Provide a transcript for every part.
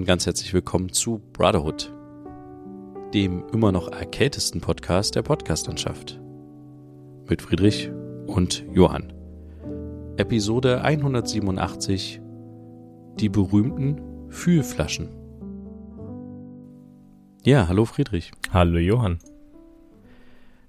Und ganz herzlich willkommen zu Brotherhood, dem immer noch erkältesten Podcast der Podcastlandschaft. Mit Friedrich und Johann. Episode 187 Die berühmten Fühlflaschen. Ja, hallo Friedrich. Hallo Johann.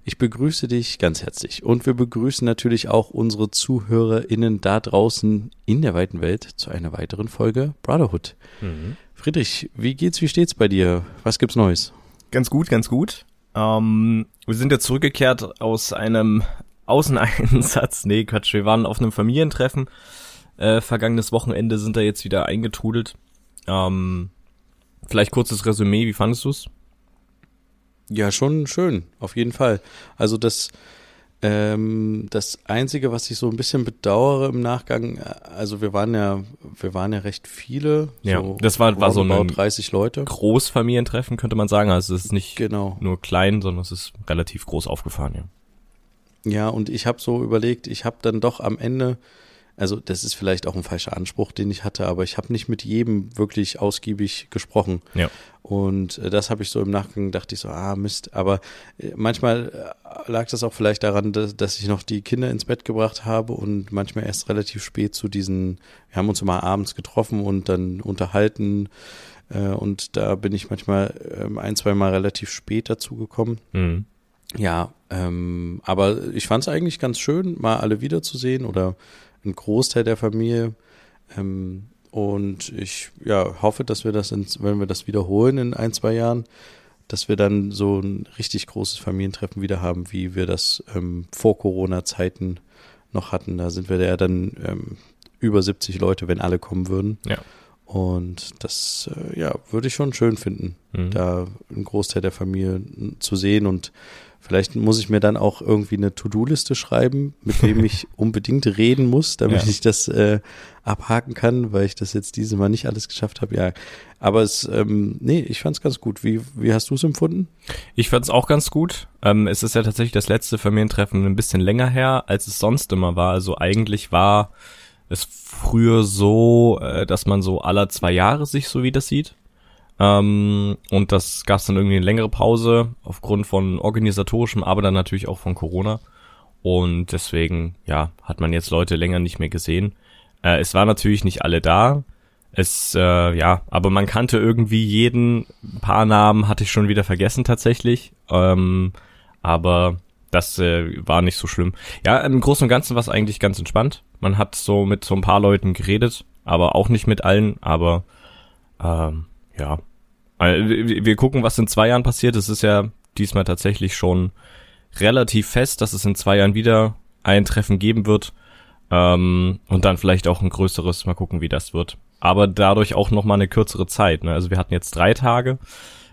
Ich begrüße dich ganz herzlich und wir begrüßen natürlich auch unsere ZuhörerInnen da draußen in der weiten Welt zu einer weiteren Folge Brotherhood. Mhm. Friedrich, wie geht's, wie steht's bei dir? Was gibt's Neues? Ganz gut, ganz gut. Ähm, wir sind ja zurückgekehrt aus einem Außeneinsatz. Nee, Quatsch, wir waren auf einem Familientreffen. Äh, vergangenes Wochenende sind da jetzt wieder eingetrudelt. Ähm, vielleicht kurzes Resümee, wie fandest du's? Ja, schon schön, auf jeden Fall. Also das, ähm, das Einzige, was ich so ein bisschen bedauere im Nachgang, also wir waren ja, wir waren ja recht viele. Ja, so das war, war so ein 30 Leute. Großfamilientreffen, könnte man sagen. Also es ist nicht genau. nur klein, sondern es ist relativ groß aufgefahren, ja. Ja, und ich habe so überlegt, ich habe dann doch am Ende also das ist vielleicht auch ein falscher Anspruch, den ich hatte, aber ich habe nicht mit jedem wirklich ausgiebig gesprochen. Ja. Und äh, das habe ich so im Nachgang dachte ich so, ah Mist. Aber äh, manchmal äh, lag das auch vielleicht daran, dass, dass ich noch die Kinder ins Bett gebracht habe und manchmal erst relativ spät zu diesen, wir haben uns immer abends getroffen und dann unterhalten. Und da bin ich manchmal ähm, ein, zwei Mal relativ spät dazu gekommen. Mhm. Ja, ähm, aber ich fand es eigentlich ganz schön, mal alle wiederzusehen oder ein Großteil der Familie. Ähm, und ich ja, hoffe, dass wir das, in, wenn wir das wiederholen in ein, zwei Jahren, dass wir dann so ein richtig großes Familientreffen wieder haben, wie wir das ähm, vor Corona-Zeiten noch hatten. Da sind wir ja dann ähm, über 70 Leute, wenn alle kommen würden. Ja. Und das, äh, ja, würde ich schon schön finden, mhm. da einen Großteil der Familie zu sehen und Vielleicht muss ich mir dann auch irgendwie eine To-Do-Liste schreiben, mit dem ich unbedingt reden muss, damit ja. ich das äh, abhaken kann, weil ich das jetzt diese Mal nicht alles geschafft habe. Ja, aber es, ähm, nee, ich fand es ganz gut. Wie, wie hast du es empfunden? Ich fand es auch ganz gut. Ähm, es ist ja tatsächlich das letzte Familientreffen ein bisschen länger her, als es sonst immer war. Also eigentlich war es früher so, äh, dass man so aller zwei Jahre sich so wieder sieht. Ähm, und das gab es dann irgendwie eine längere Pause aufgrund von organisatorischem, aber dann natürlich auch von Corona. Und deswegen, ja, hat man jetzt Leute länger nicht mehr gesehen. Äh, es war natürlich nicht alle da. Es, äh, ja, aber man kannte irgendwie jeden. Ein paar Namen hatte ich schon wieder vergessen tatsächlich. Ähm, aber das äh, war nicht so schlimm. Ja, im Großen und Ganzen war es eigentlich ganz entspannt. Man hat so mit so ein paar Leuten geredet, aber auch nicht mit allen. Aber ähm, ja, wir gucken, was in zwei Jahren passiert. Es ist ja diesmal tatsächlich schon relativ fest, dass es in zwei Jahren wieder ein Treffen geben wird. Ähm, und dann vielleicht auch ein größeres. Mal gucken, wie das wird. Aber dadurch auch noch mal eine kürzere Zeit. Ne? Also wir hatten jetzt drei Tage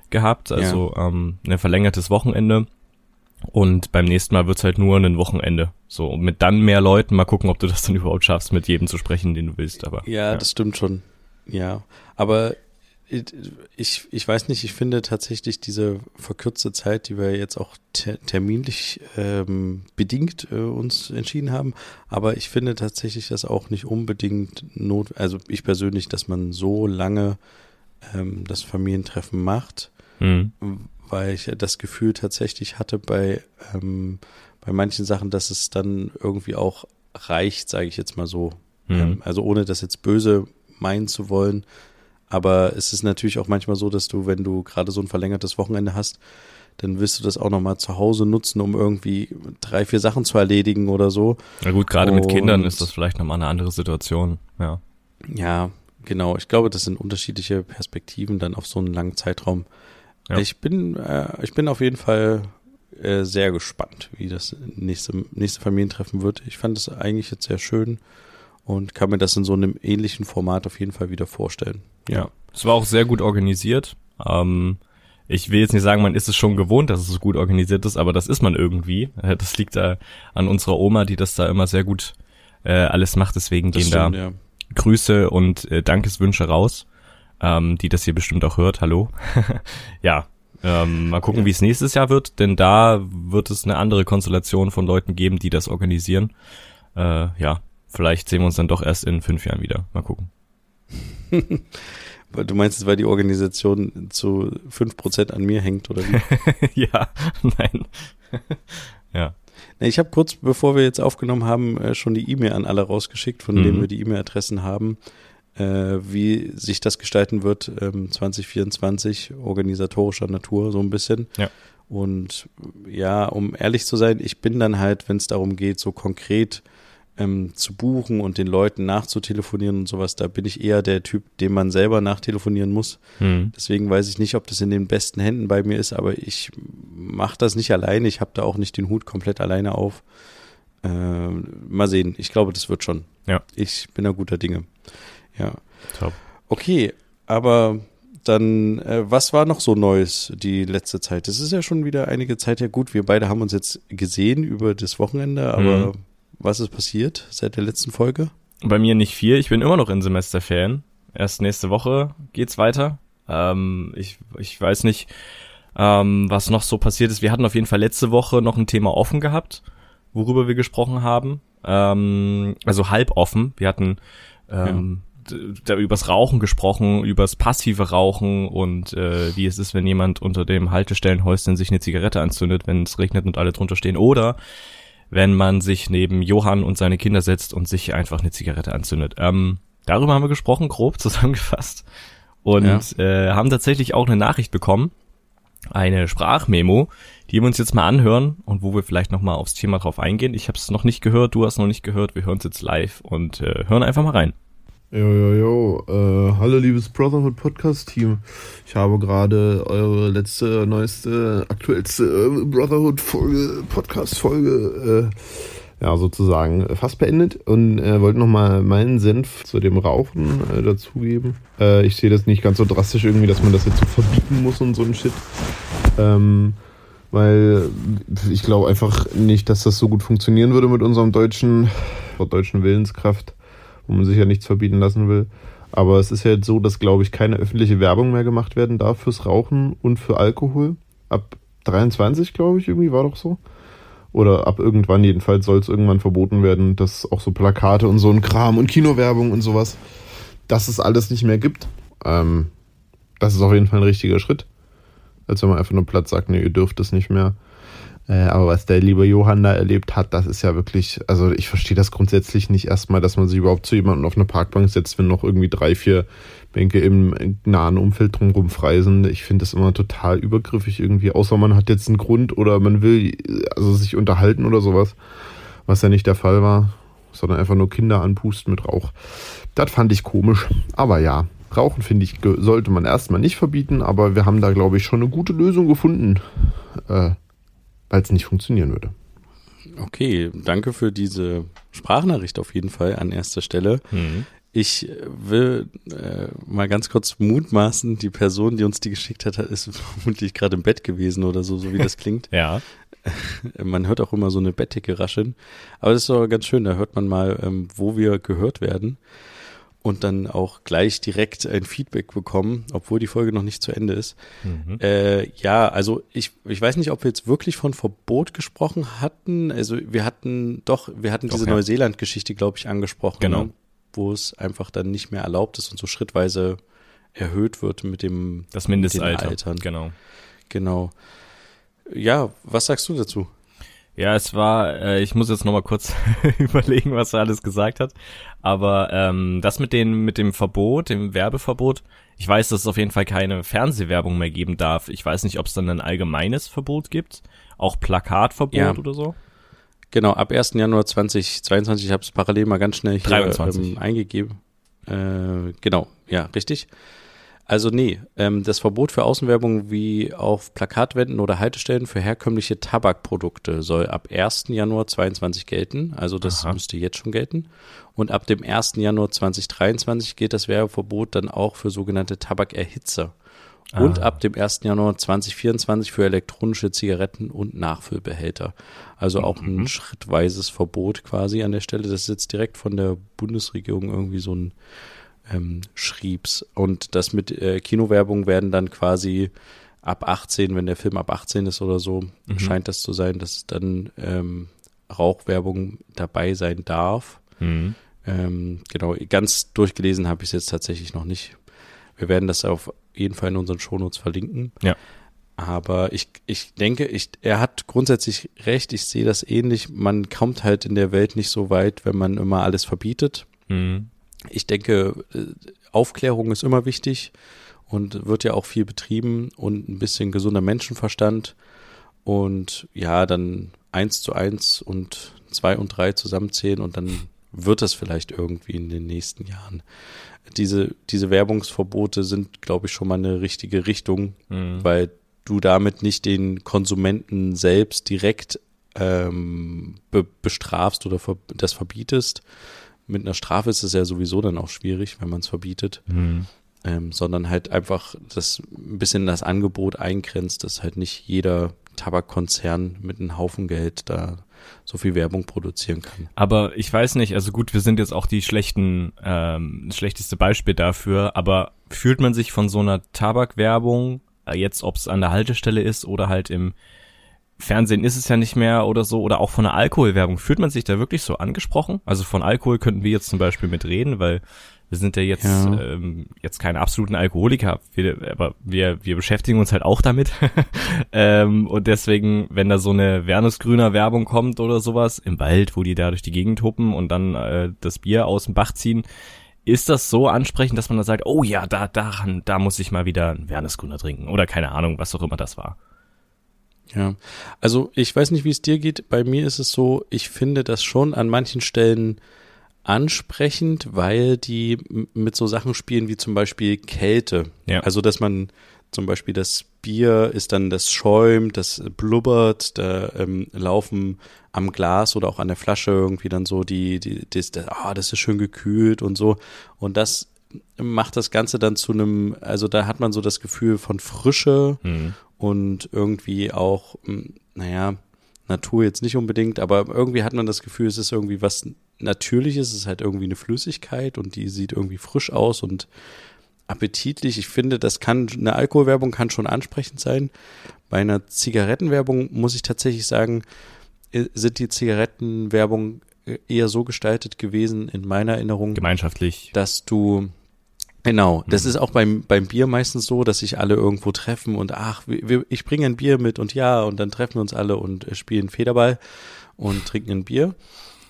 gehabt, also ja. ähm, ein verlängertes Wochenende. Und beim nächsten Mal wird's halt nur ein Wochenende. So, und mit dann mehr Leuten, mal gucken, ob du das dann überhaupt schaffst, mit jedem zu sprechen, den du willst. Aber ja, ja. das stimmt schon. Ja, aber ich, ich weiß nicht, ich finde tatsächlich diese verkürzte Zeit, die wir jetzt auch ter terminlich ähm, bedingt äh, uns entschieden haben, aber ich finde tatsächlich das auch nicht unbedingt not, also ich persönlich, dass man so lange ähm, das Familientreffen macht, mhm. weil ich das Gefühl tatsächlich hatte bei, ähm, bei manchen Sachen, dass es dann irgendwie auch reicht, sage ich jetzt mal so. Mhm. Ähm, also ohne das jetzt böse meinen zu wollen, aber es ist natürlich auch manchmal so, dass du, wenn du gerade so ein verlängertes Wochenende hast, dann wirst du das auch nochmal zu Hause nutzen, um irgendwie drei, vier Sachen zu erledigen oder so. Na gut, gerade mit Kindern ist das vielleicht nochmal eine andere Situation, ja. Ja, genau. Ich glaube, das sind unterschiedliche Perspektiven dann auf so einen langen Zeitraum. Ja. Ich bin, äh, ich bin auf jeden Fall äh, sehr gespannt, wie das nächste, nächste Familientreffen wird. Ich fand es eigentlich jetzt sehr schön und kann mir das in so einem ähnlichen Format auf jeden Fall wieder vorstellen. Ja, es war auch sehr gut organisiert. Ähm, ich will jetzt nicht sagen, man ist es schon gewohnt, dass es so gut organisiert ist, aber das ist man irgendwie. Äh, das liegt da an unserer Oma, die das da immer sehr gut äh, alles macht. Deswegen das gehen stimmt, da ja. Grüße und äh, Dankeswünsche raus, ähm, die das hier bestimmt auch hört. Hallo. ja, ähm, mal gucken, ja. wie es nächstes Jahr wird, denn da wird es eine andere Konstellation von Leuten geben, die das organisieren. Äh, ja, vielleicht sehen wir uns dann doch erst in fünf Jahren wieder. Mal gucken. Weil du meinst, weil die Organisation zu 5% an mir hängt, oder wie? ja, nein. ja. Ich habe kurz, bevor wir jetzt aufgenommen haben, äh, schon die E-Mail an alle rausgeschickt, von mhm. denen wir die E-Mail-Adressen haben, äh, wie sich das gestalten wird ähm, 2024, organisatorischer Natur so ein bisschen. Ja. Und ja, um ehrlich zu sein, ich bin dann halt, wenn es darum geht, so konkret ähm, zu buchen und den Leuten nachzutelefonieren und sowas, da bin ich eher der Typ, dem man selber nachtelefonieren muss. Mhm. Deswegen weiß ich nicht, ob das in den besten Händen bei mir ist, aber ich mache das nicht alleine. Ich habe da auch nicht den Hut komplett alleine auf. Äh, mal sehen. Ich glaube, das wird schon. Ja. Ich bin da guter Dinge. Ja. Top. Okay, aber dann, äh, was war noch so Neues die letzte Zeit? Das ist ja schon wieder einige Zeit her gut. Wir beide haben uns jetzt gesehen über das Wochenende, aber mhm. Was ist passiert seit der letzten Folge? Bei mir nicht viel. Ich bin immer noch in Semesterferien. Erst nächste Woche geht's weiter. Ähm, ich, ich weiß nicht, ähm, was noch so passiert ist. Wir hatten auf jeden Fall letzte Woche noch ein Thema offen gehabt, worüber wir gesprochen haben. Ähm, also halb offen. Wir hatten ähm, ja. da übers Rauchen gesprochen, übers passive Rauchen und äh, wie es ist, wenn jemand unter dem Haltestellenhäuschen sich eine Zigarette anzündet, wenn es regnet und alle drunter stehen. Oder wenn man sich neben Johann und seine Kinder setzt und sich einfach eine Zigarette anzündet. Ähm, darüber haben wir gesprochen, grob zusammengefasst. Und ja. äh, haben tatsächlich auch eine Nachricht bekommen, eine Sprachmemo, die wir uns jetzt mal anhören und wo wir vielleicht nochmal aufs Thema drauf eingehen. Ich habe es noch nicht gehört, du hast noch nicht gehört, wir hören es jetzt live und äh, hören einfach mal rein. Jo, jo, jo. Äh, hallo, liebes Brotherhood Podcast-Team. Ich habe gerade eure letzte, neueste, aktuellste äh, Brotherhood-Folge, Podcast-Folge, äh, ja, sozusagen fast beendet und äh, wollte nochmal meinen Senf zu dem Rauchen äh, dazugeben. Äh, ich sehe das nicht ganz so drastisch irgendwie, dass man das jetzt so verbieten muss und so ein Shit. Ähm, weil ich glaube einfach nicht, dass das so gut funktionieren würde mit unserem deutschen, deutschen Willenskraft wo man sich ja nichts verbieten lassen will. Aber es ist ja jetzt so, dass, glaube ich, keine öffentliche Werbung mehr gemacht werden darf fürs Rauchen und für Alkohol. Ab 23, glaube ich, irgendwie war doch so. Oder ab irgendwann jedenfalls soll es irgendwann verboten werden, dass auch so Plakate und so ein Kram und Kinowerbung und sowas, dass es alles nicht mehr gibt. Ähm, das ist auf jeden Fall ein richtiger Schritt. Als wenn man einfach nur platt sagt, nee, ihr dürft es nicht mehr. Äh, aber was der liebe Johann da erlebt hat, das ist ja wirklich, also ich verstehe das grundsätzlich nicht erstmal, dass man sich überhaupt zu jemandem auf eine Parkbank setzt, wenn noch irgendwie drei, vier Bänke im nahen Umfeld drumherum frei sind. Ich finde das immer total übergriffig irgendwie, außer man hat jetzt einen Grund oder man will also sich unterhalten oder sowas, was ja nicht der Fall war, sondern einfach nur Kinder anpusten mit Rauch. Das fand ich komisch, aber ja, Rauchen, finde ich, sollte man erstmal nicht verbieten, aber wir haben da, glaube ich, schon eine gute Lösung gefunden. Äh, weil es nicht funktionieren würde. Okay, danke für diese Sprachnachricht auf jeden Fall an erster Stelle. Mhm. Ich will äh, mal ganz kurz mutmaßen, die Person, die uns die geschickt hat, ist vermutlich gerade im Bett gewesen oder so, so wie das klingt. ja. Man hört auch immer so eine Bettdecke rascheln. Aber das ist doch ganz schön, da hört man mal, ähm, wo wir gehört werden und dann auch gleich direkt ein Feedback bekommen, obwohl die Folge noch nicht zu Ende ist. Mhm. Äh, ja, also ich, ich weiß nicht, ob wir jetzt wirklich von Verbot gesprochen hatten. Also wir hatten doch, wir hatten diese okay. Neuseeland-Geschichte, glaube ich, angesprochen, genau. ne? wo es einfach dann nicht mehr erlaubt ist und so schrittweise erhöht wird mit dem das Mindestalter. Genau. Genau. Ja, was sagst du dazu? Ja, es war, äh, ich muss jetzt nochmal kurz überlegen, was er alles gesagt hat. Aber ähm, das mit, den, mit dem Verbot, dem Werbeverbot, ich weiß, dass es auf jeden Fall keine Fernsehwerbung mehr geben darf. Ich weiß nicht, ob es dann ein allgemeines Verbot gibt, auch Plakatverbot ja. oder so. Genau, ab 1. Januar 2022, ich habe es parallel mal ganz schnell hier 23. Ähm, eingegeben. Äh, genau, ja, richtig. Also nee, ähm, das Verbot für Außenwerbung wie auf Plakatwänden oder Haltestellen für herkömmliche Tabakprodukte soll ab 1. Januar 22 gelten. Also das Aha. müsste jetzt schon gelten. Und ab dem 1. Januar 2023 gilt das Werbeverbot dann auch für sogenannte Tabakerhitzer. Und ab dem 1. Januar 2024 für elektronische Zigaretten und Nachfüllbehälter. Also auch ein mhm. schrittweises Verbot quasi an der Stelle. Das ist jetzt direkt von der Bundesregierung irgendwie so ein ähm, schrieb's. Und das mit äh, Kinowerbung werden dann quasi ab 18, wenn der Film ab 18 ist oder so, mhm. scheint das zu sein, dass dann ähm, Rauchwerbung dabei sein darf. Mhm. Ähm, genau, ganz durchgelesen habe ich es jetzt tatsächlich noch nicht. wir werden das auf jeden Fall in unseren Shownotes verlinken. Ja. Aber ich, ich denke, ich, er hat grundsätzlich recht, ich sehe das ähnlich. Man kommt halt in der Welt nicht so weit, wenn man immer alles verbietet. Mhm. Ich denke, äh, Aufklärung ist immer wichtig und wird ja auch viel betrieben und ein bisschen gesunder Menschenverstand und ja, dann eins zu eins und zwei und drei zusammenzählen und dann wird das vielleicht irgendwie in den nächsten Jahren. Diese, diese Werbungsverbote sind, glaube ich, schon mal eine richtige Richtung, Mhm. weil du damit nicht den Konsumenten selbst direkt ähm, be bestrafst oder ver das verbietest. Mit einer Strafe ist es ja sowieso dann auch schwierig, wenn man es verbietet, Mhm. ähm, sondern halt einfach das ein bisschen das Angebot eingrenzt, dass halt nicht jeder Tabakkonzern mit einem Haufen Geld da so viel Werbung produzieren kann. Aber ich weiß nicht, also gut, wir sind jetzt auch die schlechten, ähm, das schlechteste Beispiel dafür, aber fühlt man sich von so einer Tabakwerbung, äh, jetzt ob es an der Haltestelle ist oder halt im Fernsehen ist es ja nicht mehr oder so, oder auch von einer Alkoholwerbung, fühlt man sich da wirklich so angesprochen? Also von Alkohol könnten wir jetzt zum Beispiel mitreden, weil wir sind ja jetzt, Ja. Ähm, jetzt keine absoluten Alkoholiker, wir, aber wir, wir beschäftigen uns halt auch damit. ähm, und deswegen, wenn da so eine Wernesgrüner Werbung kommt oder sowas im Wald, wo die da durch die Gegend huppen und dann äh, das Bier aus dem Bach ziehen, ist das so ansprechend, dass man da sagt, oh ja, da, daran, da muss ich mal wieder einen Wernesgrüner trinken oder keine Ahnung, was auch immer das war. Ja, also ich weiß nicht, wie es dir geht. Bei mir ist es so, ich finde das schon an manchen Stellen ansprechend, weil die mit so Sachen spielen wie zum Beispiel Kälte. Ja. Also, dass man zum Beispiel das Bier ist dann, das schäumt, das blubbert, da ähm, laufen am Glas oder auch an der Flasche irgendwie dann so die, die, das, das, ah, das ist schön gekühlt und so. Und das macht das Ganze dann zu einem, also da hat man so das Gefühl von Frische Mhm. Und irgendwie auch, m, naja, Natur jetzt nicht unbedingt, aber irgendwie hat man das Gefühl, es ist irgendwie was Natürliches, es ist halt irgendwie eine Flüssigkeit und die sieht irgendwie frisch aus und appetitlich. Ich finde, das kann, eine Alkoholwerbung kann schon ansprechend sein. Bei einer Zigarettenwerbung muss ich tatsächlich sagen, äh, sind die Zigarettenwerbung äh, eher so gestaltet gewesen in meiner Erinnerung, Gemeinschaftlich. dass du Genau, das ist auch beim, beim Bier meistens so, dass sich alle irgendwo treffen und ach, wir, ich bringe ein Bier mit und ja, und dann treffen wir uns alle und äh, spielen Federball und trinken ein Bier.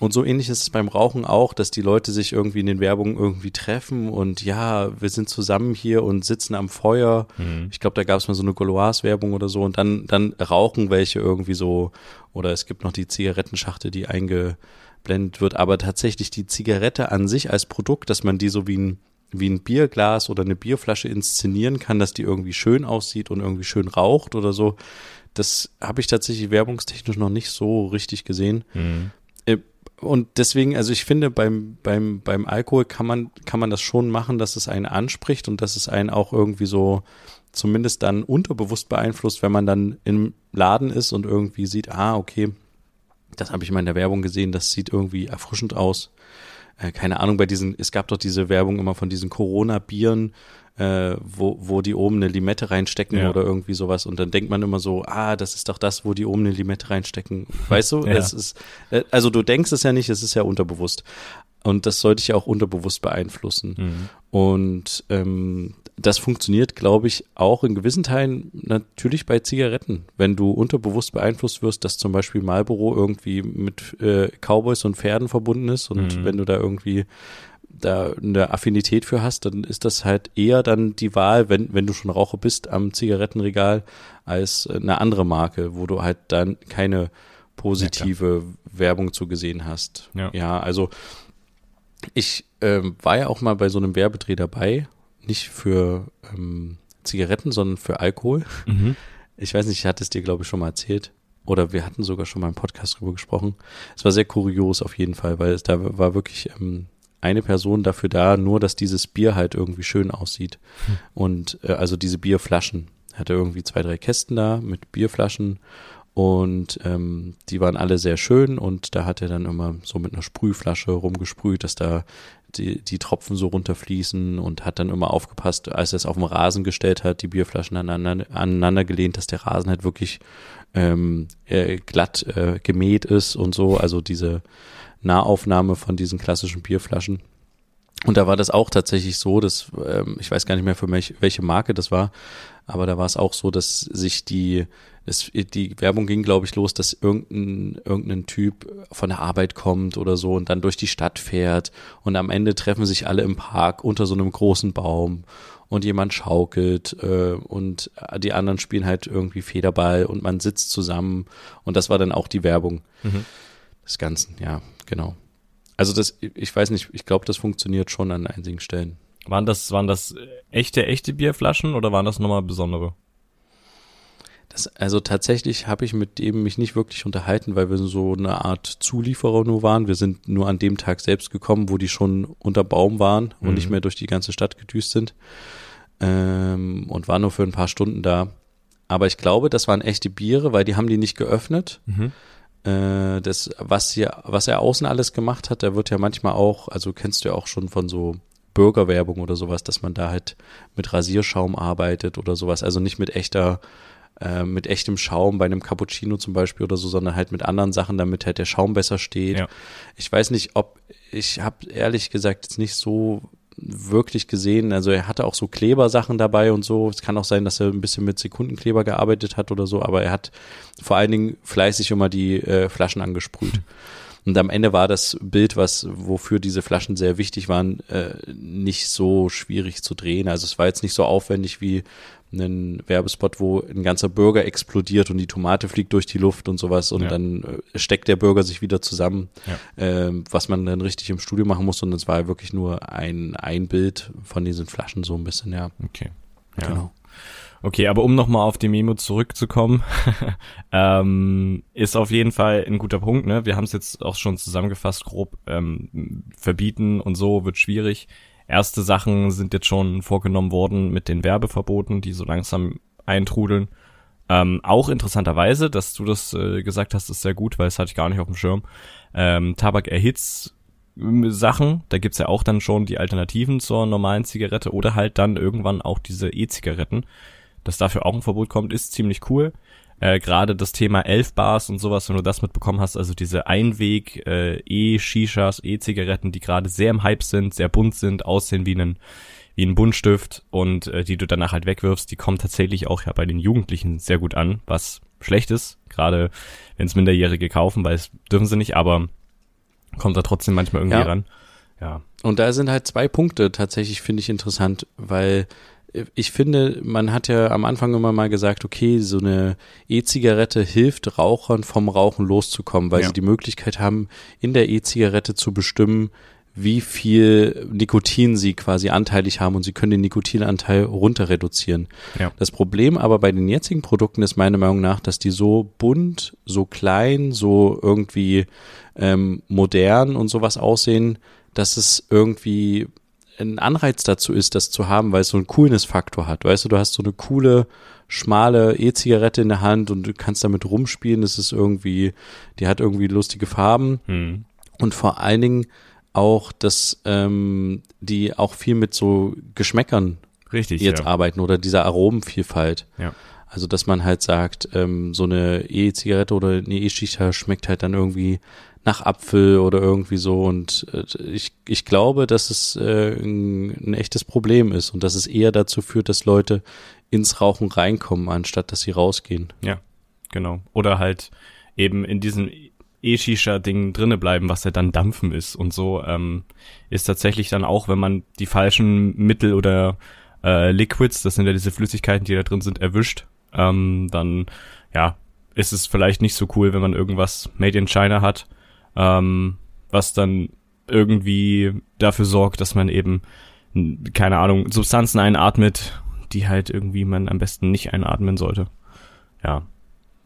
Und so ähnlich ist es beim Rauchen auch, dass die Leute sich irgendwie in den Werbungen irgendwie treffen und ja, wir sind zusammen hier und sitzen am Feuer. Mhm. Ich glaube, da gab es mal so eine Gauloise-Werbung oder so und dann, dann rauchen welche irgendwie so oder es gibt noch die Zigarettenschachtel, die eingeblendet wird. Aber tatsächlich die Zigarette an sich als Produkt, dass man die so wie ein, wie ein Bierglas oder eine Bierflasche inszenieren kann, dass die irgendwie schön aussieht und irgendwie schön raucht oder so, das habe ich tatsächlich werbungstechnisch noch nicht so richtig gesehen. Mhm. Äh, Und deswegen, also ich finde, beim, beim, beim Alkohol kann man, kann man das schon machen, dass es einen anspricht und dass es einen auch irgendwie so zumindest dann unterbewusst beeinflusst, wenn man dann im Laden ist und irgendwie sieht, ah, okay, das habe ich mal in der Werbung gesehen, das sieht irgendwie erfrischend aus. Äh, keine Ahnung, bei diesen, es gab doch diese Werbung immer von diesen Corona-Bieren, äh, wo, wo die oben eine Limette reinstecken Ja. oder irgendwie sowas. Und dann denkt man immer so, ah, das ist doch das, wo die oben eine Limette reinstecken. Weißt du? Ja. Es ist, äh, also du denkst es ja nicht, es ist ja unterbewusst. Und das sollte dich ja auch unterbewusst beeinflussen. Mhm. Und ähm, das funktioniert, glaube ich, auch in gewissen Teilen natürlich bei Zigaretten. Wenn du unterbewusst beeinflusst wirst, dass zum Beispiel Marlboro irgendwie mit äh, Cowboys und Pferden verbunden ist und Mhm. wenn du da irgendwie da eine Affinität für hast, dann ist das halt eher dann die Wahl, wenn, wenn du schon Raucher bist am Zigarettenregal, als eine andere Marke, wo du halt dann keine positive Werbung zu gesehen hast. Ja. ja also ich ähm, war ja auch mal bei so einem Werbedreh dabei, nicht für ähm, Zigaretten, sondern für Alkohol. Mhm. Ich weiß nicht, ich hatte es dir, glaube ich, schon mal erzählt. Oder wir hatten sogar schon mal im Podcast drüber gesprochen. Es war sehr kurios auf jeden Fall, weil es da war wirklich ähm, eine Person dafür da, nur dass dieses Bier halt irgendwie schön aussieht. Und äh, also diese Bierflaschen. Hatte irgendwie zwei, drei Kästen da mit Bierflaschen und ähm, die waren alle sehr schön und da hat er dann immer so mit einer Sprühflasche rumgesprüht, dass da die, die Tropfen so runterfließen und hat dann immer aufgepasst, als er es auf den Rasen gestellt hat, die Bierflaschen aneinander, aneinander gelehnt, dass der Rasen halt wirklich ähm, äh, glatt äh, gemäht ist und so, also diese Nahaufnahme von diesen klassischen Bierflaschen. Und da war das auch tatsächlich so, dass ähm, ich weiß gar nicht mehr für welche, welche Marke das war, aber da war es auch so, dass sich die es, die Werbung ging, glaube ich, los, dass irgendein, irgendein Typ von der Arbeit kommt oder so und dann durch die Stadt fährt und am Ende treffen sich alle im Park unter so einem großen Baum und jemand schaukelt äh, und die anderen spielen halt irgendwie Federball und man sitzt zusammen und das war dann auch die Werbung mhm. des Ganzen, ja, genau. Also das, ich weiß nicht, ich glaube, das funktioniert schon an einigen Stellen. Waren das, waren das echte, echte Bierflaschen oder waren das nochmal besondere? Das, also tatsächlich habe ich mit dem mich nicht wirklich unterhalten, weil wir so eine Art Zulieferer nur waren. Wir sind nur an dem Tag selbst gekommen, wo die schon unter Baum waren und mhm. nicht mehr durch die ganze Stadt gedüst sind. Ähm, und waren nur für ein paar Stunden da. Aber ich glaube, das waren echte Biere, weil die haben die nicht geöffnet. Mhm. Äh, das, was hier, was er außen alles gemacht hat, der wird ja manchmal auch, also kennst du ja auch schon von so Bürgerwerbung oder sowas, dass man da halt mit Rasierschaum arbeitet oder sowas. Also nicht mit echter äh, mit echtem Schaum bei einem Cappuccino zum Beispiel oder so, sondern halt mit anderen Sachen, damit halt der Schaum besser steht. Ja. Ich weiß nicht, ob ich habe ehrlich gesagt jetzt nicht so wirklich gesehen. Also er hatte auch so Klebersachen dabei und so. Es kann auch sein, dass er ein bisschen mit Sekundenkleber gearbeitet hat oder so, aber er hat vor allen Dingen fleißig immer die äh, Flaschen angesprüht. Und am Ende war das Bild, was wofür diese Flaschen sehr wichtig waren, äh, nicht so schwierig zu drehen. Also es war jetzt nicht so aufwendig wie einen Werbespot, wo ein ganzer Burger explodiert und die Tomate fliegt durch die Luft und sowas und ja. dann äh, steckt der Burger sich wieder zusammen, ja. äh, was man dann richtig im Studio machen muss und es war wirklich nur ein, ein Bild von diesen Flaschen so ein bisschen, ja. Okay. Ja. Genau. Okay, aber um nochmal auf die Memo zurückzukommen, ähm, ist auf jeden Fall ein guter Punkt, ne? Wir haben es jetzt auch schon zusammengefasst, grob ähm, verbieten und so wird schwierig. Erste Sachen sind jetzt schon vorgenommen worden mit den Werbeverboten, die so langsam eintrudeln. Ähm, auch interessanterweise, dass du das äh, gesagt hast, ist sehr gut, weil es hatte ich gar nicht auf dem Schirm. Ähm, Tabak erhitzt Sachen, da gibt's ja auch dann schon die Alternativen zur normalen Zigarette oder halt dann irgendwann auch diese E-Zigaretten. Dass dafür auch ein Verbot kommt, ist ziemlich cool äh, gerade das Thema Elfbars und sowas, wenn du das mitbekommen hast, also diese Einweg äh, E-Shishas, E-Zigaretten, die gerade sehr im Hype sind, sehr bunt sind, aussehen wie ein wie ein Buntstift und äh, die du danach halt wegwirfst, die kommen tatsächlich auch ja bei den Jugendlichen sehr gut an, was schlecht ist, gerade wenn es Minderjährige kaufen, weil es dürfen sie nicht, aber kommt da trotzdem manchmal irgendwie ja. ran. Ja. Und da sind halt zwei Punkte tatsächlich, finde ich interessant, weil ich finde, man hat ja am Anfang immer mal gesagt, okay, so eine E-Zigarette hilft Rauchern vom Rauchen loszukommen, weil ja. sie die Möglichkeit haben, in der E-Zigarette zu bestimmen, wie viel Nikotin sie quasi anteilig haben und sie können den Nikotinanteil runter reduzieren. Ja. Das Problem aber bei den jetzigen Produkten ist meiner Meinung nach, dass die so bunt, so klein, so irgendwie ähm, modern und sowas aussehen, dass es irgendwie ein Anreiz dazu ist, das zu haben, weil es so einen Coolness-Faktor hat. Weißt du, du hast so eine coole, schmale E-Zigarette in der Hand und du kannst damit rumspielen. Das ist irgendwie, die hat irgendwie lustige Farben. Hm. Und vor allen Dingen auch, dass ähm, die auch viel mit so Geschmäckern Richtig, jetzt ja. arbeiten oder dieser Aromenvielfalt. Ja. Also, dass man halt sagt, ähm, so eine E-Zigarette oder eine E-Shisha schmeckt halt dann irgendwie nach Apfel oder irgendwie so. Und äh, ich, ich glaube, dass es äh, ein, ein echtes Problem ist und dass es eher dazu führt, dass Leute ins Rauchen reinkommen, anstatt dass sie rausgehen. Ja, genau. Oder halt eben in diesem E-Shisha-Ding drinne bleiben, was ja dann Dampfen ist und so, ähm, ist tatsächlich dann auch, wenn man die falschen Mittel oder äh, Liquids, das sind ja diese Flüssigkeiten, die da drin sind, erwischt, ähm, dann ja, ist es vielleicht nicht so cool, wenn man irgendwas made in China hat ähm, was dann irgendwie dafür sorgt, dass man eben, keine Ahnung, Substanzen einatmet, die halt irgendwie man am besten nicht einatmen sollte. Ja,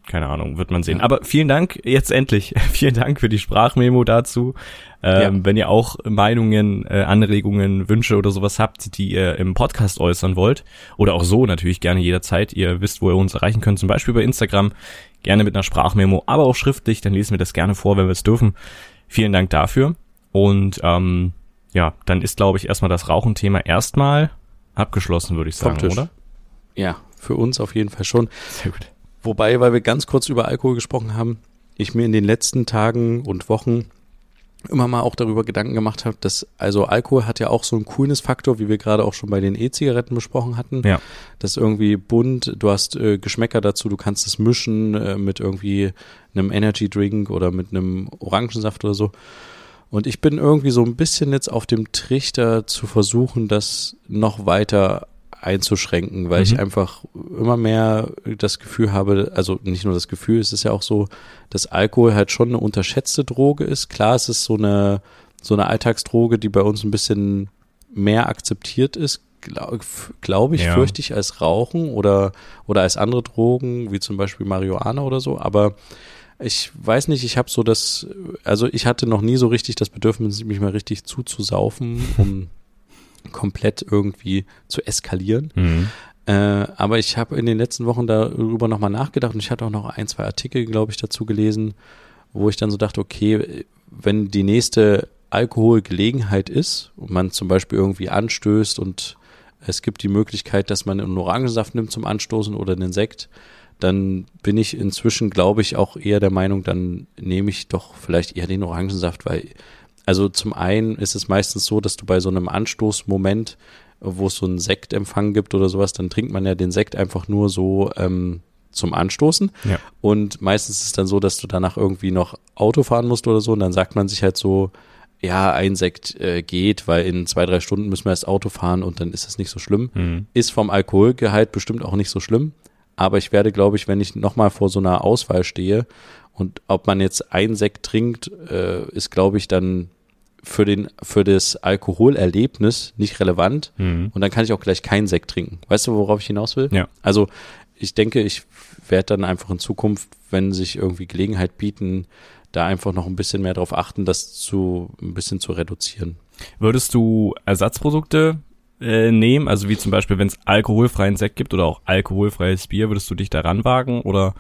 keine Ahnung, wird man sehen. Aber vielen Dank, jetzt endlich, vielen Dank für die Sprachmemo dazu. Ähm, ja. Wenn ihr auch Meinungen, äh, Anregungen, Wünsche oder sowas habt, die ihr im Podcast äußern wollt, oder auch so natürlich gerne jederzeit, ihr wisst, wo ihr uns erreichen könnt, zum Beispiel bei Instagram, gerne mit einer Sprachmemo, aber auch schriftlich, dann lesen wir das gerne vor, wenn wir es dürfen. Vielen Dank dafür. Und ähm, ja, dann ist, glaube ich, erstmal das Rauchenthema erstmal abgeschlossen, würde ich sagen, oder? Ja, für uns auf jeden Fall schon. Sehr gut. Wobei, weil wir ganz kurz über Alkohol gesprochen haben, ich mir in den letzten Tagen und Wochen immer mal auch darüber Gedanken gemacht habe, dass also Alkohol hat ja auch so einen Coolness-Faktor, wie wir gerade auch schon bei den E-Zigaretten besprochen hatten. Ja. Das ist irgendwie bunt, du hast äh, Geschmäcker dazu, du kannst es mischen äh, mit irgendwie einem Energy Drink oder mit einem Orangensaft oder so. Und ich bin irgendwie so ein bisschen jetzt auf dem Trichter zu versuchen, das noch weiter einzuschränken, weil Mhm. ich einfach immer mehr das Gefühl habe, also nicht nur das Gefühl, es ist ja auch so, dass Alkohol halt schon eine unterschätzte Droge ist. Klar, es ist so eine, so eine Alltagsdroge, die bei uns ein bisschen mehr akzeptiert ist, glaube glaub ich, Ja. fürchte ich, als Rauchen oder, oder als andere Drogen, wie zum Beispiel Marihuana oder so, aber ich weiß nicht, ich habe so das, also ich hatte noch nie so richtig das Bedürfnis, mich mal richtig zuzusaufen, um komplett irgendwie zu eskalieren. Mhm. Äh, aber ich habe in den letzten Wochen darüber nochmal nachgedacht und ich hatte auch noch ein, zwei Artikel, glaube ich, dazu gelesen, wo ich dann so dachte, okay, wenn die nächste Alkoholgelegenheit ist und man zum Beispiel irgendwie anstößt und es gibt die Möglichkeit, dass man einen Orangensaft nimmt zum Anstoßen oder einen Sekt, dann bin ich inzwischen, glaube ich, auch eher der Meinung, dann nehme ich doch vielleicht eher den Orangensaft, weil, also zum einen ist es meistens so, dass du bei so einem Anstoßmoment, wo es so einen Sektempfang gibt oder sowas, dann trinkt man ja den Sekt einfach nur so ähm, zum Anstoßen. Ja. Und meistens ist es dann so, dass du danach irgendwie noch Auto fahren musst oder so und dann sagt man sich halt so, ja, ein Sekt äh, geht, weil in zwei, drei Stunden müssen wir erst Auto fahren und dann ist das nicht so schlimm. Mhm. Ist vom Alkoholgehalt bestimmt auch nicht so schlimm. Aber ich werde, glaube ich, wenn ich nochmal vor so einer Auswahl stehe und ob man jetzt ein Sekt trinkt, äh, ist, glaube ich, dann für den, für das Alkoholerlebnis nicht relevant. Mhm. Und dann kann ich auch gleich keinen Sekt trinken. Weißt du, worauf ich hinaus will? Ja. Also ich denke, ich werde dann einfach in Zukunft, wenn sich irgendwie Gelegenheit bieten, da einfach noch ein bisschen mehr darauf achten, das zu ein bisschen zu reduzieren. Würdest du Ersatzprodukte äh, nehmen? Also wie zum Beispiel, wenn es alkoholfreien Sekt gibt oder auch alkoholfreies Bier, würdest du dich daran wagen? Oder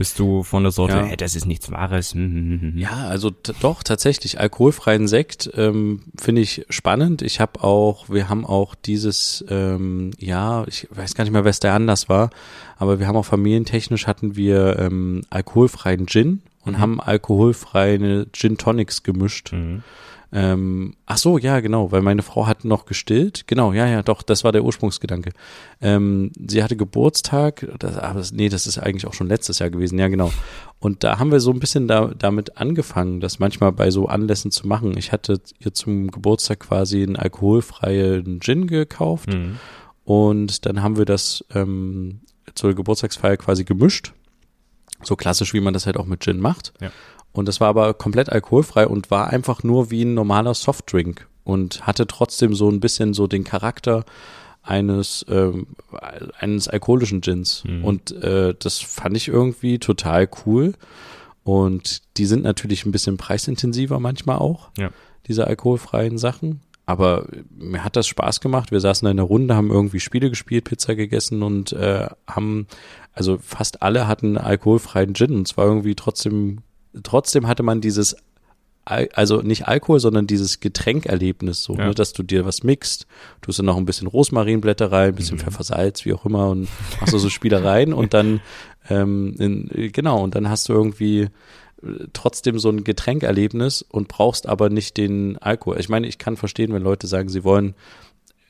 bist du von der Sorte, Ja. hey, das ist nichts Wahres? Hm, hm, hm. Ja, also doch tatsächlich alkoholfreien Sekt ähm, finde ich spannend. Ich habe auch, wir haben auch dieses, ähm, ja, ich weiß gar nicht mehr, was der Anlass war, aber wir haben auch familientechnisch hatten wir ähm, alkoholfreien Gin und haben alkoholfreie Gin Tonics gemischt. Mhm. Ähm, ach so, ja, genau, weil meine Frau hat noch gestillt. Genau, ja, ja, doch, das war der Ursprungsgedanke. Ähm, sie hatte Geburtstag, das, aber das, nee, das ist eigentlich auch schon letztes Jahr gewesen, ja, genau. Und da haben wir so ein bisschen da, damit angefangen, das manchmal bei so Anlässen zu machen. Ich hatte ihr zum Geburtstag quasi einen alkoholfreien Gin gekauft Mhm. und dann haben wir das ähm, zur Geburtstagsfeier quasi gemischt. So klassisch, wie man das halt auch mit Gin macht. Ja. Und das war aber komplett alkoholfrei und war einfach nur wie ein normaler Softdrink und hatte trotzdem so ein bisschen so den Charakter eines ähm, eines alkoholischen Gins. Mhm. Und äh, das fand ich irgendwie total cool. Und die sind natürlich ein bisschen preisintensiver manchmal auch, Ja. diese alkoholfreien Sachen. Aber mir hat das Spaß gemacht. Wir saßen da in der Runde, haben irgendwie Spiele gespielt, Pizza gegessen und äh, haben, also fast alle hatten alkoholfreien Gin und zwar irgendwie trotzdem, trotzdem hatte man dieses, Al also nicht Alkohol, sondern dieses Getränkerlebnis, so, Ja. ne, dass du dir was mixt, tust dann noch ein bisschen Rosmarinblätter rein, ein bisschen Mhm. Pfeffersalz, wie auch immer und machst du so Spielereien und dann, ähm, in, genau, und dann hast du irgendwie äh, trotzdem so ein Getränkerlebnis und brauchst aber nicht den Alkohol. Ich meine, ich kann verstehen, wenn Leute sagen, sie wollen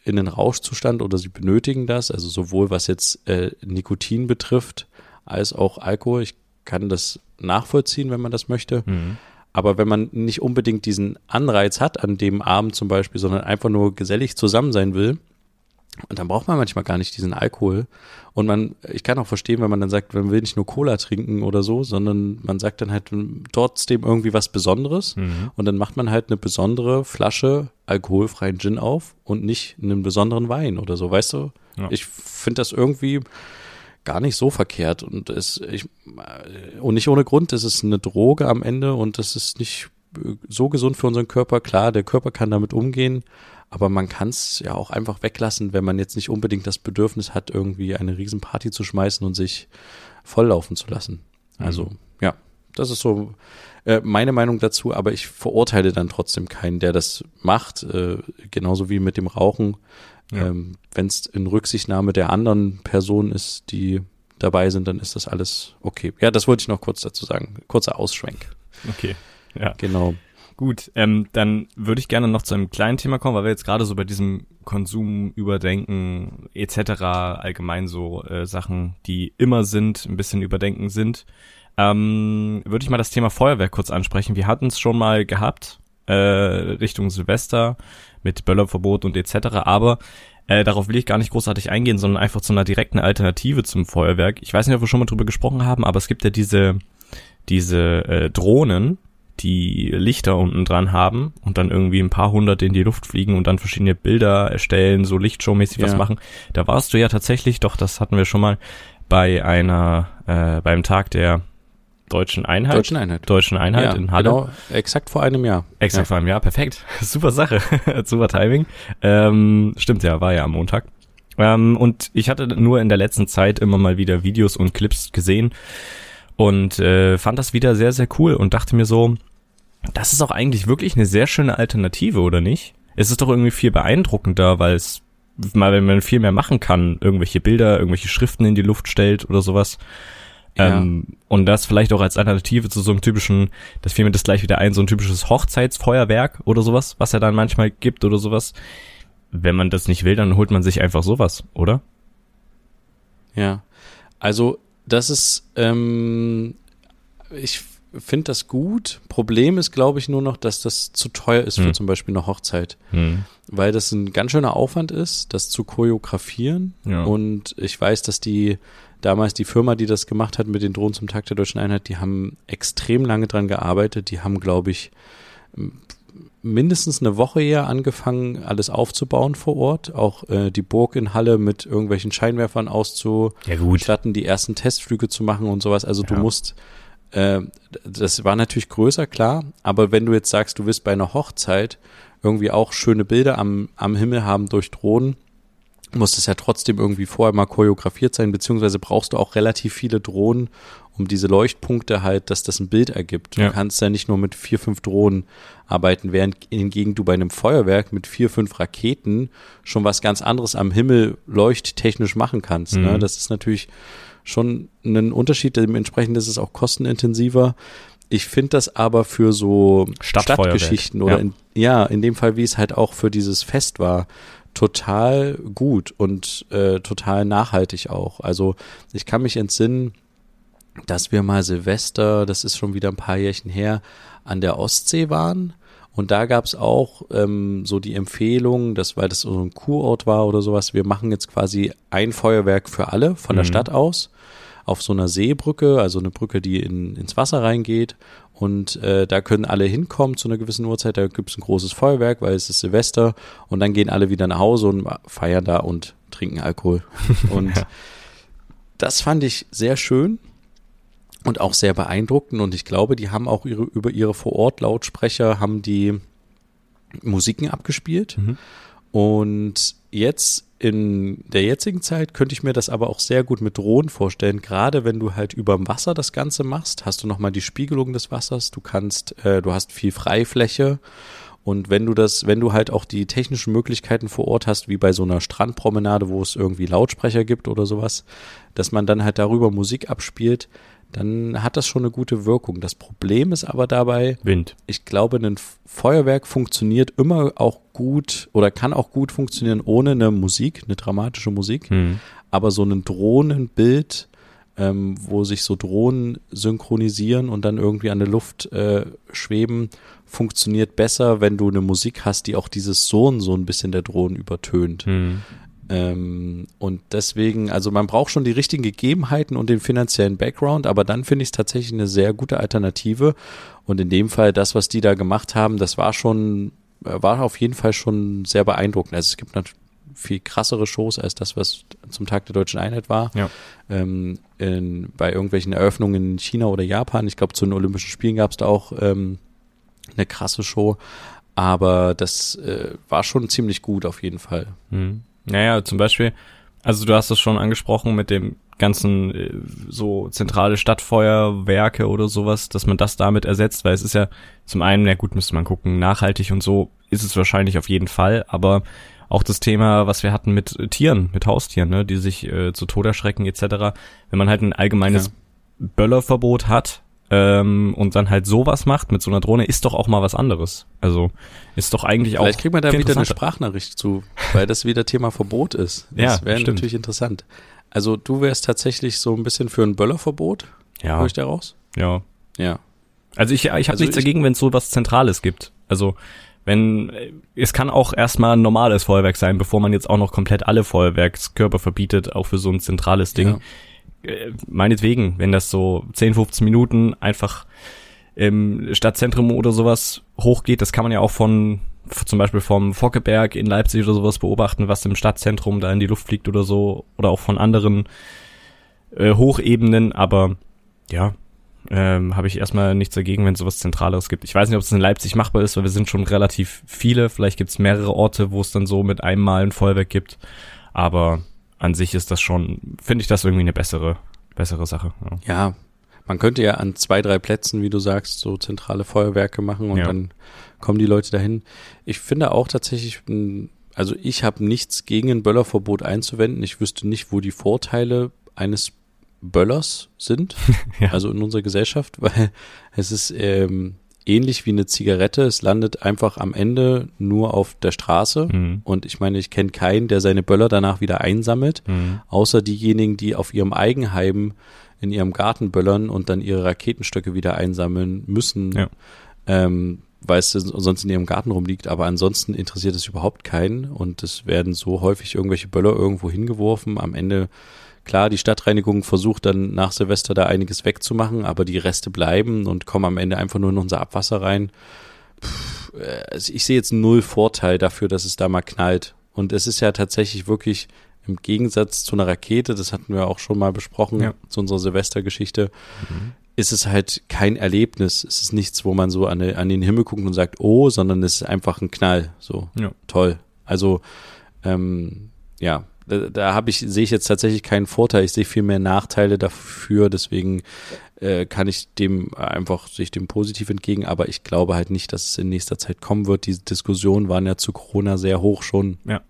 in den Rauschzustand oder sie benötigen das, also sowohl was jetzt äh, Nikotin betrifft, als auch Alkohol. Ich kann das nachvollziehen, wenn man das möchte. Mhm. Aber wenn man nicht unbedingt diesen Anreiz hat an dem Abend zum Beispiel, sondern einfach nur gesellig zusammen sein will, und dann braucht man manchmal gar nicht diesen Alkohol. Und man, ich kann auch verstehen, wenn man dann sagt, man will nicht nur Cola trinken oder so, sondern man sagt dann halt trotzdem irgendwie was Besonderes. Mhm. Und dann macht man halt eine besondere Flasche alkoholfreien Gin auf und nicht einen besonderen Wein oder so, weißt du? Ja. Ich finde das irgendwie gar nicht so verkehrt und es ich und nicht ohne Grund, es ist eine Droge am Ende und das ist nicht äh, so gesund für unseren Körper. Klar, der Körper kann damit umgehen, aber man kann es ja auch einfach weglassen, wenn man jetzt nicht unbedingt das Bedürfnis hat, irgendwie eine Riesenparty zu schmeißen und sich volllaufen zu lassen. Also, ja, das ist so äh, meine Meinung dazu, aber ich verurteile dann trotzdem keinen, der das macht, äh, genauso wie mit dem Rauchen. Ja. Ähm, Wenn es in Rücksichtnahme der anderen Personen ist, die dabei sind, dann ist das alles okay. Ja, das wollte ich noch kurz dazu sagen. Kurzer Ausschwenk. Okay. Ja, Genau. Gut, ähm, dann würde ich gerne noch zu einem kleinen Thema kommen, weil wir jetzt gerade so bei diesem Konsum, Überdenken etc. allgemein so äh, Sachen, die immer sind, ein bisschen überdenken sind. Ähm, würde ich mal das Thema Feuerwerk kurz ansprechen. Wir hatten es schon mal gehabt, äh, Richtung Silvester mit Böllerverbot und etc. Aber äh, darauf will ich gar nicht großartig eingehen, sondern einfach zu einer direkten Alternative zum Feuerwerk. Ich weiß nicht, ob wir schon mal drüber gesprochen haben, aber es gibt ja diese diese äh, Drohnen, die Lichter unten dran haben und dann irgendwie ein paar hundert in die Luft fliegen und dann verschiedene Bilder erstellen, so Lichtshowmäßig ja. was machen. Da warst du ja tatsächlich, doch, das hatten wir schon mal bei einer, äh, beim Tag der Deutschen Einheit. Deutschen Einheit. Deutschen Einheit ja, in Halle. Genau, exakt vor einem Jahr. Exakt ja. vor einem Jahr, perfekt. Super Sache. Super Timing. Ähm, stimmt ja, war ja am Montag. Ähm, und ich hatte nur in der letzten Zeit immer mal wieder Videos und Clips gesehen und äh, fand das wieder sehr, sehr cool und dachte mir so, das ist auch eigentlich wirklich eine sehr schöne Alternative, oder nicht? Es ist doch irgendwie viel beeindruckender, weil es mal, wenn man viel mehr machen kann, irgendwelche Bilder, irgendwelche Schriften in die Luft stellt oder sowas. Ja. Ähm, und das vielleicht auch als Alternative zu so einem typischen, das fiel mir das gleich wieder ein, so ein typisches Hochzeitsfeuerwerk oder sowas, was er dann manchmal gibt oder sowas. Wenn man das nicht will, dann holt man sich einfach sowas, oder? Ja. Also, das ist, ähm, ich finde das gut. Problem ist, glaube ich, nur noch, dass das zu teuer ist hm. für zum Beispiel eine Hochzeit. Hm. Weil das ein ganz schöner Aufwand ist, das zu choreografieren. Ja. Und ich weiß, dass die damals die Firma, die das gemacht hat mit den Drohnen zum Tag der Deutschen Einheit, die haben extrem lange dran gearbeitet. Die haben, glaube ich, mindestens eine Woche eher angefangen, alles aufzubauen vor Ort. Auch äh, die Burg in Halle mit irgendwelchen Scheinwerfern auszustatten, ja, die ersten Testflüge zu machen und sowas. Also ja. du musst äh, das war natürlich größer, klar, aber wenn du jetzt sagst, du willst bei einer Hochzeit irgendwie auch schöne Bilder am, am Himmel haben durch Drohnen, muss das ja trotzdem irgendwie vorher mal choreografiert sein, beziehungsweise brauchst du auch relativ viele Drohnen, um diese Leuchtpunkte halt, dass das ein Bild ergibt. Du ja. kannst ja nicht nur mit vier, fünf Drohnen arbeiten, während hingegen du bei einem Feuerwerk mit vier, fünf Raketen schon was ganz anderes am Himmel leuchttechnisch machen kannst. Ne? Mhm. Ne? Das ist natürlich schon einen Unterschied. Dementsprechend ist es auch kostenintensiver. Ich finde das aber für so Stadtgeschichten oder ja. In, ja, in dem Fall, wie es halt auch für dieses Fest war, total gut und äh, total nachhaltig auch. Also ich kann mich entsinnen, dass wir mal Silvester, das ist schon wieder ein paar Jährchen her, an der Ostsee waren und da gab es auch ähm, so die Empfehlung, dass, weil das so ein Kurort war oder sowas, wir machen jetzt quasi ein Feuerwerk für alle von der mhm. Stadt aus auf so einer Seebrücke, also eine Brücke, die in, ins Wasser reingeht. Und äh, da können alle hinkommen zu einer gewissen Uhrzeit. Da gibt es ein großes Feuerwerk, weil es ist Silvester. Und dann gehen alle wieder nach Hause und feiern da und trinken Alkohol. Und ja. das fand ich sehr schön und auch sehr beeindruckend. Und ich glaube, die haben auch ihre, über ihre Vor-Ort-Lautsprecher haben die Musiken abgespielt. Mhm. Und jetzt in der jetzigen Zeit könnte ich mir das aber auch sehr gut mit Drohnen vorstellen. Gerade wenn du halt über dem Wasser das Ganze machst, hast du nochmal die Spiegelung des Wassers. Du kannst, äh, du hast viel Freifläche. Und wenn du das, wenn du halt auch die technischen Möglichkeiten vor Ort hast, wie bei so einer Strandpromenade, wo es irgendwie Lautsprecher gibt oder sowas, dass man dann halt darüber Musik abspielt, dann hat das schon eine gute Wirkung. Das Problem ist aber dabei, Wind. Ich glaube, ein Feuerwerk funktioniert immer auch gut oder kann auch gut funktionieren ohne eine Musik, eine dramatische Musik. Hm. Aber so ein Drohnenbild, ähm, wo sich so Drohnen synchronisieren und dann irgendwie an der Luft äh, schweben, funktioniert besser, wenn du eine Musik hast, die auch dieses Sohn so ein bisschen der Drohnen übertönt. Hm. Ähm, und deswegen, also man braucht schon die richtigen Gegebenheiten und den finanziellen Background, aber dann finde ich es tatsächlich eine sehr gute Alternative. Und in dem Fall, das, was die da gemacht haben, das war schon, äh, war auf jeden Fall schon sehr beeindruckend. Also es gibt natürlich viel krassere Shows als das, was zum Tag der deutschen Einheit war. Ja. Ähm, in, bei irgendwelchen Eröffnungen in China oder Japan. Ich glaube, zu den Olympischen Spielen gab es da auch ähm, eine krasse Show. Aber das äh, war schon ziemlich gut auf jeden Fall. Mhm. Naja, zum Beispiel, also du hast es schon angesprochen mit dem ganzen äh, so zentrale Stadtfeuerwerke oder sowas, dass man das damit ersetzt, weil es ist ja zum einen, ja gut, müsste man gucken, nachhaltig und so ist es wahrscheinlich auf jeden Fall, aber auch das Thema, was wir hatten mit Tieren, mit Haustieren, ne, die sich äh, zu Tode erschrecken etc. Wenn man halt ein allgemeines ja. Böllerverbot hat, ähm, und dann halt sowas macht mit so einer Drohne, ist doch auch mal was anderes. Also ist doch eigentlich auch. Vielleicht kriegt man da wieder eine Sprachnachricht zu, weil das wieder Thema Verbot ist. Das Ja, wäre natürlich interessant. Also du wärst tatsächlich so ein bisschen für ein Böllerverbot, Ja, höre ich daraus? ja. Ja. Also ich, ich habe Also nichts ich- dagegen, wenn es so was Zentrales gibt. Also wenn es kann auch erstmal ein normales Feuerwerk sein, bevor man jetzt auch noch komplett alle Feuerwerkskörper verbietet, auch für so ein zentrales Ding. Äh, meinetwegen, wenn das so 10, 15 Minuten einfach im Stadtzentrum oder sowas hochgeht, das kann man ja auch von zum Beispiel vom Fockeberg in Leipzig oder sowas beobachten, was im Stadtzentrum da in die Luft fliegt oder so, oder auch von anderen äh, Hochebenen, aber ja, ähm, habe ich erstmal nichts dagegen, wenn es sowas Zentraleres gibt. Ich weiß nicht, ob es in Leipzig machbar ist, weil wir sind schon relativ viele. Vielleicht gibt es mehrere Orte, wo es dann so mit einem Mal ein Feuerwerk gibt. Aber an sich ist das schon, finde ich das irgendwie eine bessere, bessere Sache. Ja. Ja, man könnte ja an zwei, drei Plätzen, wie du sagst, so zentrale Feuerwerke machen und Ja. dann kommen die Leute dahin. Ich finde auch tatsächlich, mh, also ich habe nichts gegen ein Böllerverbot einzuwenden. Ich wüsste nicht, wo die Vorteile eines Böllers sind, Ja. also in unserer Gesellschaft, weil es ist ähm, ähnlich wie eine Zigarette. Es landet einfach am Ende nur auf der Straße. Mhm. Und ich meine, ich kenne keinen, der seine Böller danach wieder einsammelt Mhm. außer diejenigen, die auf ihrem Eigenheim in ihrem Garten böllern und dann ihre Raketenstöcke wieder einsammeln müssen, Ja. ähm, weil es sonst in ihrem Garten rumliegt. Aber ansonsten interessiert es überhaupt keinen und es werden so häufig irgendwelche Böller irgendwo hingeworfen. Am Ende, klar, die Stadtreinigung versucht dann nach Silvester da einiges wegzumachen, aber die Reste bleiben und kommen am Ende einfach nur in unser Abwasser rein. Pff, äh, also ich sehe jetzt null Vorteil dafür, dass es da mal knallt. Und es ist ja tatsächlich wirklich im Gegensatz zu einer Rakete, das hatten wir auch schon mal besprochen, Ja. zu unserer Silvestergeschichte, ist es halt kein Erlebnis. Es ist nichts, wo man so an, den- an den Himmel guckt und sagt, oh, sondern es ist einfach ein Knall. So, Ja. toll. Also, ähm, ja, da, da habe ich, sehe ich jetzt tatsächlich keinen Vorteil. Ich sehe viel mehr Nachteile dafür, deswegen äh, kann ich dem einfach, sehe ich dem positiv entgegen, aber ich glaube halt nicht, dass es in nächster Zeit kommen wird. Diese Diskussionen waren ja zu Corona sehr hoch schon. Ja.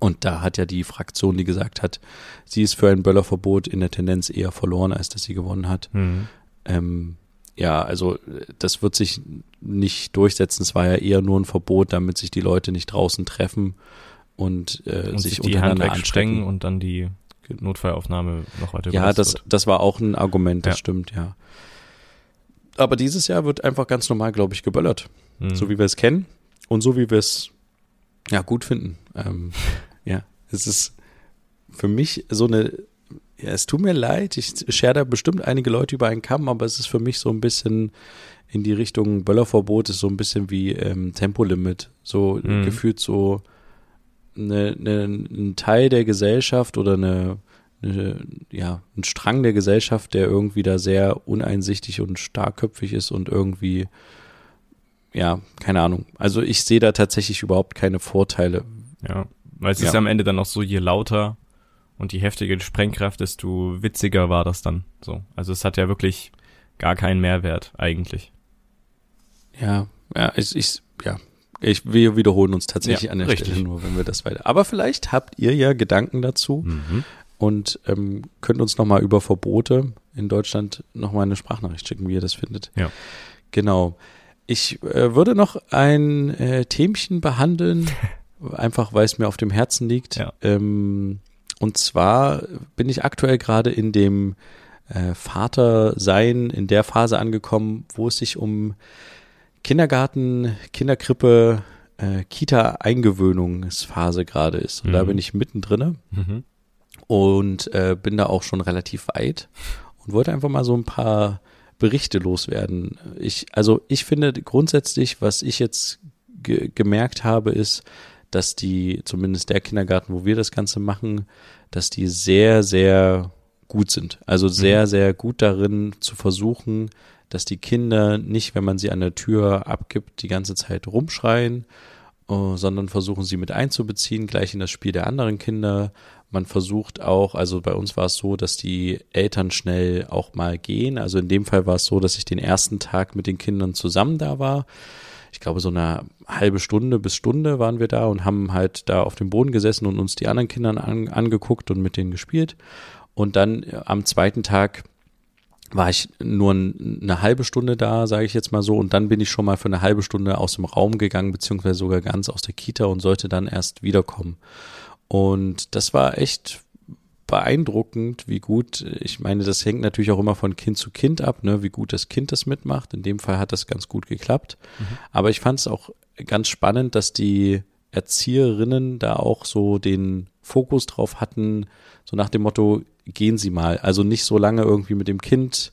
Und da hat ja die Fraktion, die gesagt hat, sie ist für ein Böllerverbot in der Tendenz eher verloren, als dass sie gewonnen hat. Mhm. Ähm, ja, also das wird sich nicht durchsetzen. Es war ja eher nur ein Verbot, damit sich die Leute nicht draußen treffen und, äh, Und sich, sich die Hand untereinander anstecken. und dann die Notfallaufnahme noch weiter Ja, das, wird. das war auch ein Argument, das Ja. stimmt, ja. Aber dieses Jahr wird einfach ganz normal, glaube ich, geböllert. Mhm. So wie wir es kennen und so wie wir es ja gut finden. Ähm, ja, es ist für mich so eine, ja, es tut mir leid, ich schere da bestimmt einige Leute über einen Kamm, aber es ist für mich so ein bisschen in die Richtung Böllerverbot ist so ein bisschen wie ähm, Tempolimit. So Mhm. gefühlt so eine, eine, ein Teil der Gesellschaft oder eine, eine, ja, ein Strang der Gesellschaft, der irgendwie da sehr uneinsichtig und starkköpfig ist und irgendwie, ja, keine Ahnung. Also ich sehe da tatsächlich überhaupt keine Vorteile. Ja, weil es Ja. ist am Ende dann auch so, je lauter und je heftiger die Sprengkraft, desto witziger war das dann. So, also es hat ja wirklich gar keinen Mehrwert eigentlich. Ja, ja, ich, ich ja, ich, wir wiederholen uns tatsächlich Ja, an der richtig. Stelle nur, wenn wir das weiter. Aber vielleicht habt ihr ja Gedanken dazu Mhm. und ähm, könnt uns nochmal über Verbote in Deutschland nochmal eine Sprachnachricht schicken, wie ihr das findet. Ja. Genau. Ich äh, würde noch ein äh, Themchen behandeln, einfach weil es mir auf dem Herzen liegt. Ja. Ähm, und zwar bin ich aktuell gerade in dem äh, Vatersein, in der Phase angekommen, wo es sich um Kindergarten, Kinderkrippe, äh, Kita-Eingewöhnungsphase gerade ist. Und da Mhm. bin ich mittendrin Mhm. und äh, bin da auch schon relativ weit und wollte einfach mal so ein paar Berichte loswerden. Ich, also ich finde grundsätzlich, was ich jetzt ge gemerkt habe, ist, dass die, zumindest der Kindergarten, wo wir das Ganze machen, dass die sehr, sehr gut sind. Also sehr, sehr gut darin zu versuchen, dass die Kinder nicht, wenn man sie an der Tür abgibt, die ganze Zeit rumschreien, äh, sondern versuchen sie mit einzubeziehen, gleich in das Spiel der anderen Kinder. Man versucht auch, also bei uns war es so, dass die Eltern schnell auch mal gehen. Also in dem Fall war es so, dass ich den ersten Tag mit den Kindern zusammen da war. Ich glaube, so eine halbe Stunde bis Stunde waren wir da und haben halt da auf dem Boden gesessen und uns die anderen Kindern an, angeguckt und mit denen gespielt. Und dann am zweiten Tag war ich nur eine halbe Stunde da, sage ich jetzt mal so, und dann bin ich schon mal für eine halbe Stunde aus dem Raum gegangen, beziehungsweise sogar ganz aus der Kita und sollte dann erst wiederkommen. Und das war echt beeindruckend, wie gut, ich meine, das hängt natürlich auch immer von Kind zu Kind ab, ne, wie gut das Kind das mitmacht. In dem Fall hat das ganz gut geklappt. Mhm. Aber ich fand es auch ganz spannend, dass die Erzieherinnen da auch so den Fokus drauf hatten, so nach dem Motto, gehen Sie mal. Also nicht so lange irgendwie mit dem Kind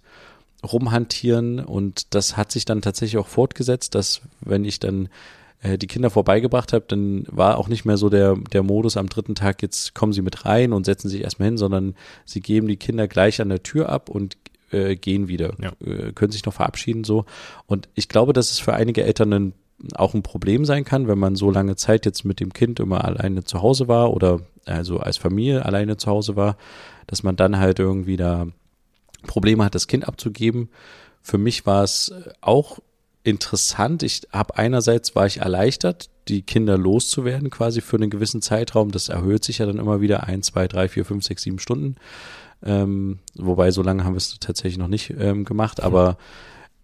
rumhantieren und das hat sich dann tatsächlich auch fortgesetzt, dass wenn ich dann äh, die Kinder vorbeigebracht habe, dann war auch nicht mehr so der, der Modus am dritten Tag, jetzt kommen sie mit rein und setzen sich erstmal hin, sondern sie geben die Kinder gleich an der Tür ab und äh, gehen wieder, ja. äh, können sich noch verabschieden so. Und ich glaube, dass es für einige Eltern ein, auch ein Problem sein kann, wenn man so lange Zeit jetzt mit dem Kind immer alleine zu Hause war oder also als Familie alleine zu Hause war, dass man dann halt irgendwie da Probleme hat, das Kind abzugeben. Für mich war es auch interessant. Ich habe einerseits war ich erleichtert, die Kinder loszuwerden quasi für einen gewissen Zeitraum. Das erhöht sich ja dann immer wieder ein, zwei, drei, vier, fünf, sechs, sieben Stunden. Ähm, wobei so lange haben wir es tatsächlich noch nicht ähm, gemacht, aber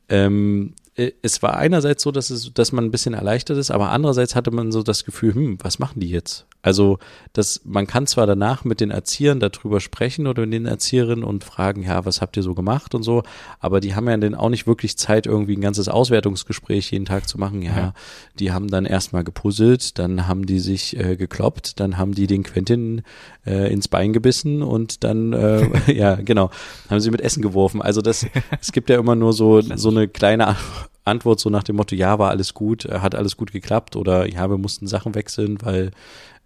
ähm, äh, es war einerseits so, dass es, dass man ein bisschen erleichtert ist, aber andererseits hatte man so das Gefühl, hm, was machen die jetzt? Also, dass man kann zwar danach mit den Erziehern darüber sprechen oder mit den Erzieherinnen und fragen, ja, was habt ihr so gemacht und so, aber die haben ja dann auch nicht wirklich Zeit, irgendwie ein ganzes Auswertungsgespräch jeden Tag zu machen. Ja, ja. die haben dann erstmal gepuzzelt, dann haben die sich äh, gekloppt, dann haben die den Quentin äh, ins Bein gebissen und dann, äh, ja, genau, haben sie mit Essen geworfen. Also das, es gibt ja immer nur so, so eine kleine Antwort so nach dem Motto, ja, war alles gut, äh, hat alles gut geklappt oder ja, wir mussten Sachen wechseln, weil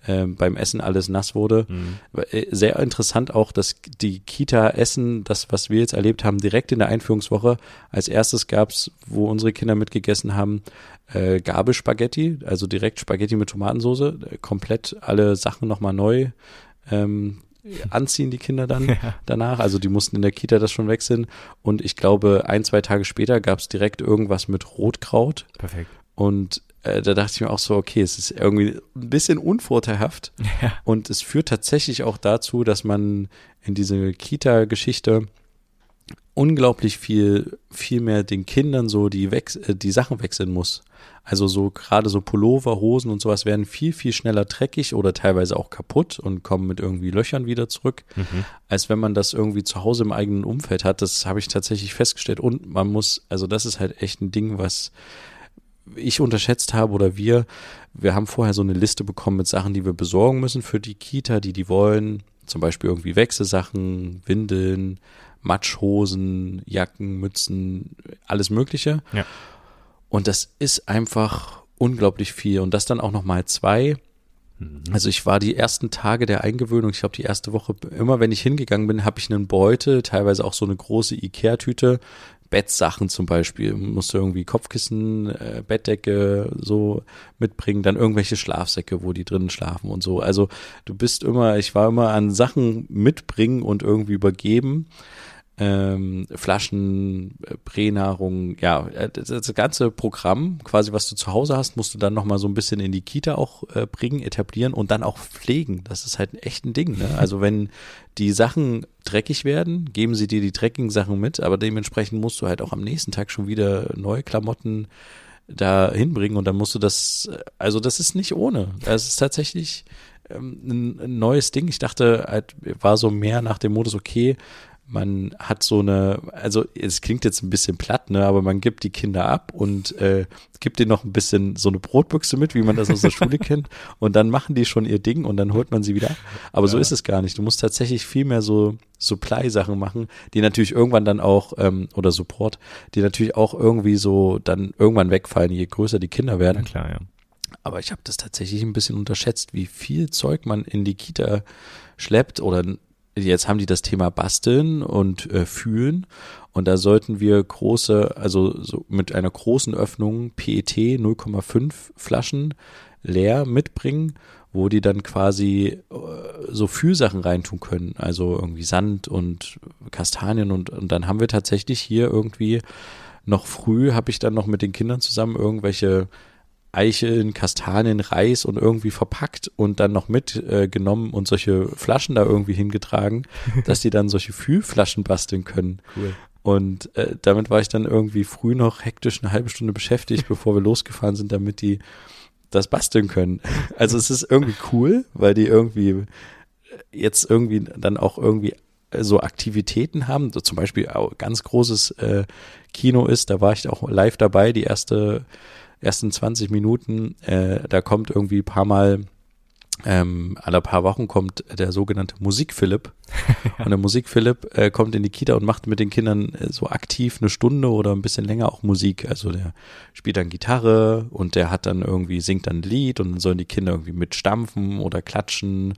äh, beim Essen alles nass wurde. Mhm. Äh, sehr interessant auch, dass die Kita Essen, das, was wir jetzt erlebt haben, direkt in der Einführungswoche, als erstes gab's, wo unsere Kinder mitgegessen haben, äh, Gabelspaghetti, also direkt Spaghetti mit Tomatensauce, äh, komplett alle Sachen nochmal neu ähm, anziehen die Kinder dann ja. danach. Also die mussten in der Kita das schon wechseln. Und ich glaube, ein, zwei Tage später gab es direkt irgendwas mit Rotkraut. Perfekt. Und äh, da dachte ich mir auch so, okay, es ist irgendwie ein bisschen unvorteilhaft. Ja. Und es führt tatsächlich auch dazu, dass man in diese Kita-Geschichte unglaublich viel, viel mehr den Kindern so die, Wechs äh, die Sachen wechseln muss. Also so gerade so Pullover, Hosen und sowas werden viel, viel schneller dreckig oder teilweise auch kaputt und kommen mit irgendwie Löchern wieder zurück, mhm. als wenn man das irgendwie zu Hause im eigenen Umfeld hat. Das habe ich tatsächlich festgestellt. Und man muss, also das ist halt echt ein Ding, was ich unterschätzt habe oder wir. Wir haben vorher so eine Liste bekommen mit Sachen, die wir besorgen müssen für die Kita, die die wollen. Zum Beispiel irgendwie Wechselsachen, Windeln, Matschhosen, Jacken, Mützen, alles Mögliche. Ja. Und das ist einfach unglaublich viel. Und das dann auch noch mal zwei. Mhm. Also ich war die ersten Tage der Eingewöhnung, ich glaube die erste Woche, immer wenn ich hingegangen bin, habe ich einen Beutel, teilweise auch so eine große Ikea-Tüte, Bettsachen zum Beispiel, musste irgendwie Kopfkissen, äh, Bettdecke so mitbringen, dann irgendwelche Schlafsäcke, wo die drinnen schlafen und so. Also du bist immer, ich war immer an Sachen mitbringen und irgendwie übergeben ähm, Flaschen, äh, Pränahrung, ja, äh, das, ganze Programm, quasi was du zu Hause hast, musst du dann nochmal so ein bisschen in die Kita auch äh, bringen, etablieren und dann auch pflegen. Das ist halt echt ein Ding. Ne? Also wenn die Sachen dreckig werden, geben sie dir die dreckigen Sachen mit, aber dementsprechend musst du halt auch am nächsten Tag schon wieder neue Klamotten da hinbringen und dann musst du das, also das ist nicht ohne. Das ist tatsächlich ähm, ein, ein neues Ding. Ich dachte, halt, war so mehr nach dem Modus, okay, man hat so eine, also es klingt jetzt ein bisschen platt, ne, aber man gibt die Kinder ab und äh, gibt denen noch ein bisschen so eine Brotbüchse mit, wie man das aus der Schule kennt, und dann machen die schon ihr Ding und dann holt man sie wieder. Aber ja. so ist es gar nicht. Du musst tatsächlich viel mehr so Supply-Sachen machen, die natürlich irgendwann dann auch, ähm, oder Support, die natürlich auch irgendwie so dann irgendwann wegfallen, je größer die Kinder werden. Na klar, ja. Aber ich habe das tatsächlich ein bisschen unterschätzt, wie viel Zeug man in die Kita schleppt oder jetzt haben die das Thema Basteln und äh, Fühlen. Und da sollten wir große, also so mit einer großen Öffnung PET 0,5 Flaschen leer mitbringen, wo die dann quasi äh, so Fühlsachen reintun können, also irgendwie Sand und Kastanien und, und dann haben wir tatsächlich hier irgendwie noch früh habe ich dann noch mit den Kindern zusammen irgendwelche Eicheln, Kastanien, Reis und irgendwie verpackt und dann noch mitgenommen äh, und solche Flaschen da irgendwie hingetragen, dass die dann solche Fühlflaschen basteln können. Cool. Und äh, damit war ich dann irgendwie früh noch hektisch eine halbe Stunde beschäftigt, bevor wir losgefahren sind, damit die das basteln können. Also es ist irgendwie cool, weil die irgendwie jetzt irgendwie dann auch irgendwie so Aktivitäten haben. So zum Beispiel auch ganz großes äh, Kino ist, da war ich auch live dabei, die erste, ersten 20 Minuten. Äh, da kommt irgendwie ein paar Mal ähm, alle paar Wochen kommt der sogenannte Musik-Philipp. und der Musik-Philipp äh, kommt in die Kita und macht mit den Kindern äh, so aktiv eine Stunde oder ein bisschen länger auch Musik. Also der spielt dann Gitarre und der hat dann irgendwie, singt dann ein Lied und dann sollen die Kinder irgendwie mitstampfen oder klatschen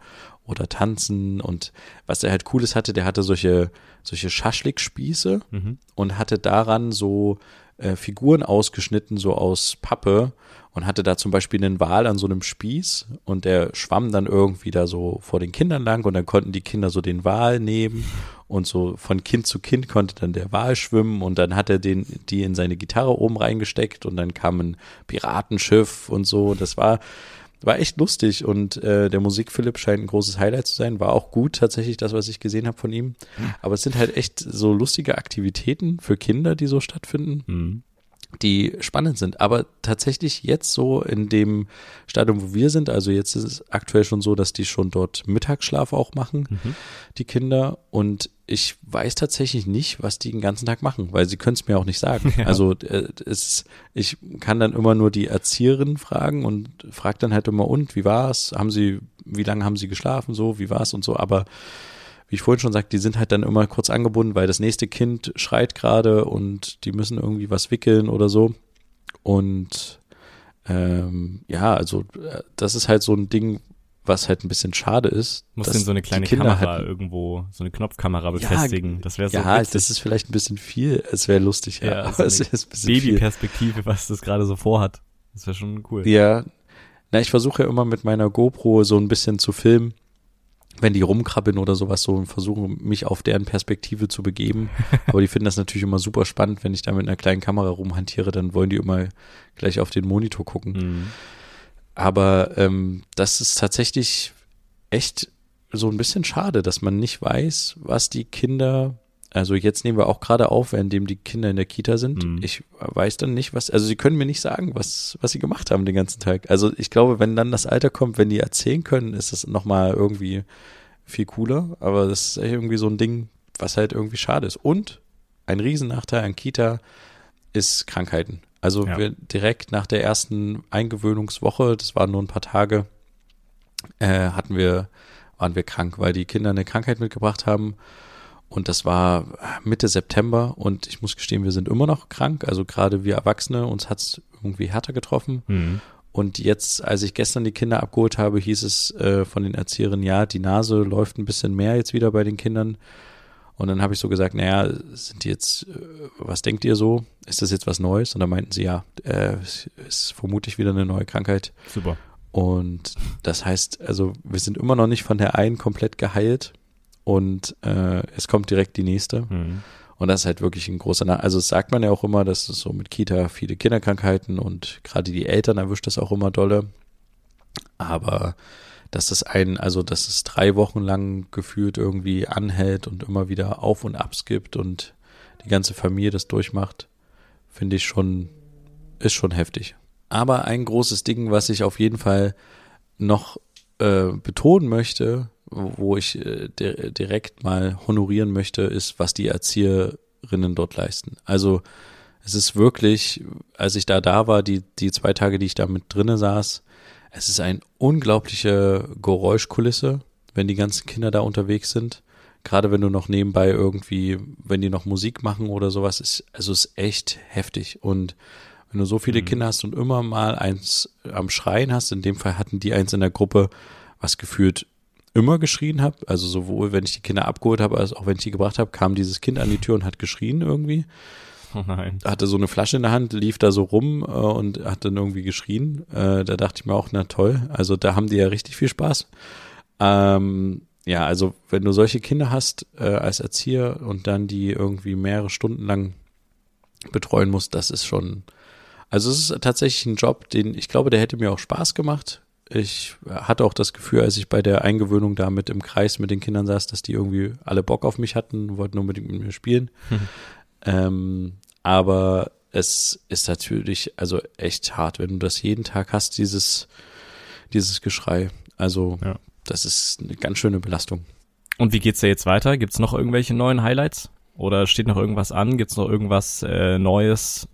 oder tanzen. Und was der halt Cooles hatte, der hatte solche, solche Schaschlik-Spieße mhm. und hatte daran so äh, Figuren ausgeschnitten, so aus Pappe und hatte da zum Beispiel einen Wal an so einem Spieß und der schwamm dann irgendwie da so vor den Kindern lang und dann konnten die Kinder so den Wal nehmen und so von Kind zu Kind konnte dann der Wal schwimmen und dann hat er den, die in seine Gitarre oben reingesteckt und dann kam ein Piratenschiff und so. Das war, war echt lustig und äh, der Musik Philipp scheint ein großes Highlight zu sein. War auch gut tatsächlich das, was ich gesehen habe von ihm. Aber es sind halt echt so lustige Aktivitäten für Kinder, die so stattfinden. Mhm die spannend sind. Aber tatsächlich jetzt so in dem Stadium, wo wir sind, also jetzt ist es aktuell schon so, dass die schon dort Mittagsschlaf auch machen, mhm. die Kinder. Und ich weiß tatsächlich nicht, was die den ganzen Tag machen, weil sie können es mir auch nicht sagen. Ja. Also äh, es, ich kann dann immer nur die Erzieherin fragen und frage dann halt immer, und wie war's? Haben sie, wie lange haben sie geschlafen? So, wie war's und so, aber wie ich vorhin schon sagte, die sind halt dann immer kurz angebunden, weil das nächste Kind schreit gerade und die müssen irgendwie was wickeln oder so. Und ähm, ja, also äh, das ist halt so ein Ding, was halt ein bisschen schade ist. Muss denn so eine kleine Kamera hatten, irgendwo, so eine Knopfkamera befestigen. Ja, das wäre so. Ja, witzig. das ist vielleicht ein bisschen viel. Es wäre lustig, ja. ja so es ist Babyperspektive, was das gerade so vorhat. Das wäre schon cool. Ja. Na, ich versuche ja immer mit meiner GoPro so ein bisschen zu filmen wenn die rumkrabbeln oder sowas so und versuchen, mich auf deren Perspektive zu begeben. Aber die finden das natürlich immer super spannend, wenn ich da mit einer kleinen Kamera rumhantiere, dann wollen die immer gleich auf den Monitor gucken. Mhm. Aber ähm, das ist tatsächlich echt so ein bisschen schade, dass man nicht weiß, was die Kinder also jetzt nehmen wir auch gerade auf, währenddem die Kinder in der Kita sind. Mhm. Ich weiß dann nicht, was, also sie können mir nicht sagen, was, was sie gemacht haben den ganzen Tag. Also ich glaube, wenn dann das Alter kommt, wenn die erzählen können, ist das nochmal irgendwie viel cooler. Aber das ist irgendwie so ein Ding, was halt irgendwie schade ist. Und ein Riesennachteil an Kita ist Krankheiten. Also ja. wir direkt nach der ersten Eingewöhnungswoche, das waren nur ein paar Tage, äh, hatten wir, waren wir krank, weil die Kinder eine Krankheit mitgebracht haben und das war Mitte September und ich muss gestehen, wir sind immer noch krank. Also gerade wir Erwachsene, uns hat's irgendwie härter getroffen. Mhm. Und jetzt, als ich gestern die Kinder abgeholt habe, hieß es äh, von den Erzieherinnen, ja, die Nase läuft ein bisschen mehr jetzt wieder bei den Kindern. Und dann habe ich so gesagt, naja, sind die jetzt, äh, was denkt ihr so? Ist das jetzt was Neues? Und dann meinten sie, ja, äh, ist vermutlich wieder eine neue Krankheit. Super. Und das heißt, also wir sind immer noch nicht von der einen komplett geheilt und äh, es kommt direkt die nächste. Mhm. Und das ist halt wirklich ein großer, Na also das sagt man ja auch immer, dass es so mit Kita viele Kinderkrankheiten und gerade die Eltern erwischt das auch immer dolle. Aber dass es ein, also dass es drei Wochen lang gefühlt irgendwie anhält und immer wieder Auf und Abs gibt und die ganze Familie das durchmacht, finde ich schon, ist schon heftig. Aber ein großes Ding, was ich auf jeden Fall noch äh, betonen möchte, wo ich äh, direkt mal honorieren möchte, ist, was die Erzieherinnen dort leisten. Also es ist wirklich, als ich da da war, die, die zwei Tage, die ich da mit drinne saß, es ist eine unglaubliche Geräuschkulisse, wenn die ganzen Kinder da unterwegs sind. Gerade wenn du noch nebenbei irgendwie, wenn die noch Musik machen oder sowas, ist, also ist echt heftig. Und wenn du so viele mhm. Kinder hast und immer mal eins am Schreien hast, in dem Fall hatten die eins in der Gruppe, was gefühlt immer geschrien habe. Also sowohl, wenn ich die Kinder abgeholt habe, als auch wenn ich die gebracht habe, kam dieses Kind an die Tür und hat geschrien irgendwie. Oh nein. Hatte so eine Flasche in der Hand, lief da so rum äh, und hat dann irgendwie geschrien. Äh, da dachte ich mir auch, na toll. Also da haben die ja richtig viel Spaß. Ähm, ja, also wenn du solche Kinder hast äh, als Erzieher und dann die irgendwie mehrere Stunden lang betreuen musst, das ist schon, also es ist tatsächlich ein Job, den ich glaube, der hätte mir auch Spaß gemacht ich hatte auch das Gefühl, als ich bei der Eingewöhnung da mit im Kreis mit den Kindern saß, dass die irgendwie alle Bock auf mich hatten, wollten unbedingt mit mir spielen. Mhm. Ähm, aber es ist natürlich also echt hart, wenn du das jeden Tag hast, dieses, dieses Geschrei. Also Ja. das ist eine ganz schöne Belastung. Und wie geht's da jetzt weiter? Gibt's noch irgendwelche neuen Highlights? Oder steht noch irgendwas an? Gibt's noch irgendwas äh, Neues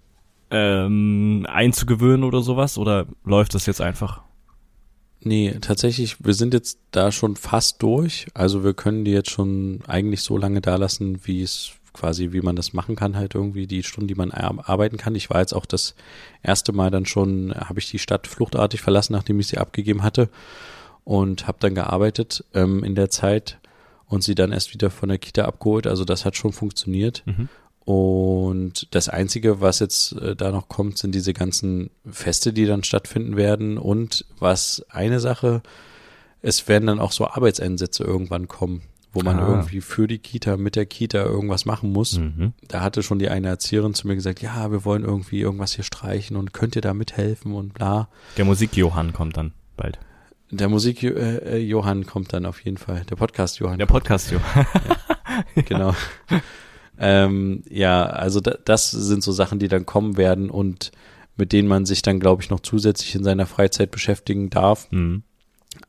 ähm, einzugewöhnen oder sowas? Oder läuft das jetzt einfach? Nee, tatsächlich, wir sind jetzt da schon fast durch. Also wir können die jetzt schon eigentlich so lange da lassen, wie es quasi, wie man das machen kann, halt irgendwie die Stunden, die man ar- arbeiten kann. Ich war jetzt auch das erste Mal dann schon, habe ich die Stadt fluchtartig verlassen, nachdem ich sie abgegeben hatte und habe dann gearbeitet ähm, in der Zeit und sie dann erst wieder von der Kita abgeholt. Also das hat schon funktioniert. Mhm. Und das Einzige, was jetzt äh, da noch kommt, sind diese ganzen Feste, die dann stattfinden werden. Und was eine Sache, es werden dann auch so Arbeitseinsätze irgendwann kommen, wo man Ah. irgendwie für die Kita, mit der Kita irgendwas machen muss. Mhm. Da hatte schon die eine Erzieherin zu mir gesagt, ja, wir wollen irgendwie irgendwas hier streichen und könnt ihr da mithelfen und bla. Der Musik-Johann kommt dann bald. Der Musik äh, äh, kommt dann auf jeden Fall. Der Podcast Johann. Der Podcast-Johann. genau. ähm, ja, also da, das sind so Sachen, die dann kommen werden und mit denen man sich dann, glaube ich, noch zusätzlich in seiner Freizeit beschäftigen darf. Mhm.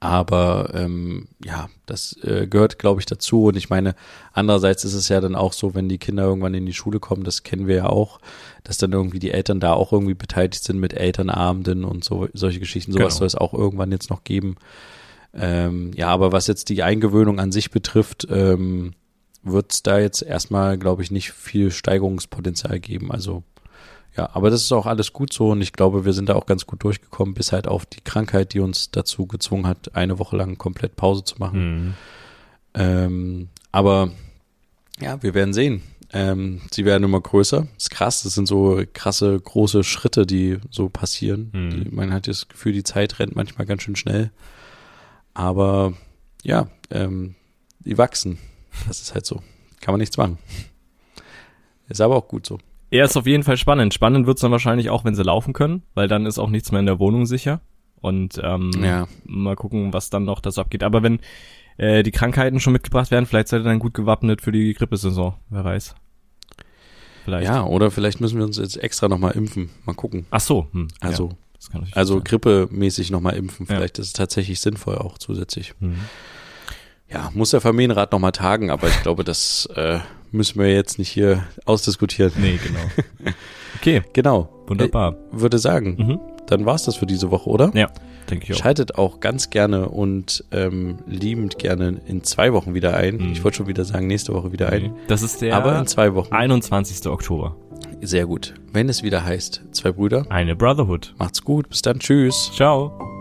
Aber ähm, ja, das äh, gehört, glaube ich, dazu. Und ich meine, andererseits ist es ja dann auch so, wenn die Kinder irgendwann in die Schule kommen, das kennen wir ja auch, dass dann irgendwie die Eltern da auch irgendwie beteiligt sind mit Elternabenden und so solche Geschichten. Sowas Genau. soll es auch irgendwann jetzt noch geben. Ähm, ja, aber was jetzt die Eingewöhnung an sich betrifft, ähm, wird es da jetzt erstmal, glaube ich, nicht viel Steigerungspotenzial geben. Also ja, aber das ist auch alles gut so und ich glaube, wir sind da auch ganz gut durchgekommen, bis halt auf die Krankheit, die uns dazu gezwungen hat, eine Woche lang komplett Pause zu machen. Mhm. Ähm, aber ja, wir werden sehen. Ähm, sie werden immer größer. Das ist krass, das sind so krasse, große Schritte, die so passieren. Mhm. Die, man hat das Gefühl, die Zeit rennt manchmal ganz schön schnell. Aber ja, ähm, die wachsen. Das ist halt so. Kann man nichts machen. Ist aber auch gut so. Er ist auf jeden Fall spannend. Spannend wird's dann wahrscheinlich auch, wenn sie laufen können, weil dann ist auch nichts mehr in der Wohnung sicher. Und ähm, Ja. mal gucken, was dann noch das abgeht. Aber wenn äh, die Krankheiten schon mitgebracht werden, vielleicht seid ihr dann gut gewappnet für die Grippesaison. Wer weiß. Vielleicht. Ja, oder vielleicht müssen wir uns jetzt extra nochmal impfen. Mal gucken. Ach so. Hm, Also, ja, also sein. grippemäßig nochmal impfen. Ja. Vielleicht ist es tatsächlich sinnvoll auch zusätzlich. Hm. Ja, muss der Familienrat nochmal tagen, aber ich glaube, das äh, müssen wir jetzt nicht hier ausdiskutieren. Nee, genau. Okay, Genau. wunderbar. Ich würde sagen, Mhm. dann war's das für diese Woche, oder? Ja, denke ich auch. Schaltet auch ganz gerne und ähm, liebend gerne in zwei Wochen wieder ein. Mhm. Ich wollte schon wieder sagen, nächste Woche wieder ein. Das ist der Aber in zwei Wochen. 21. Oktober. Sehr gut. Wenn es wieder heißt, zwei Brüder, Eine Brotherhood. macht's gut. Bis dann. Tschüss. Ciao.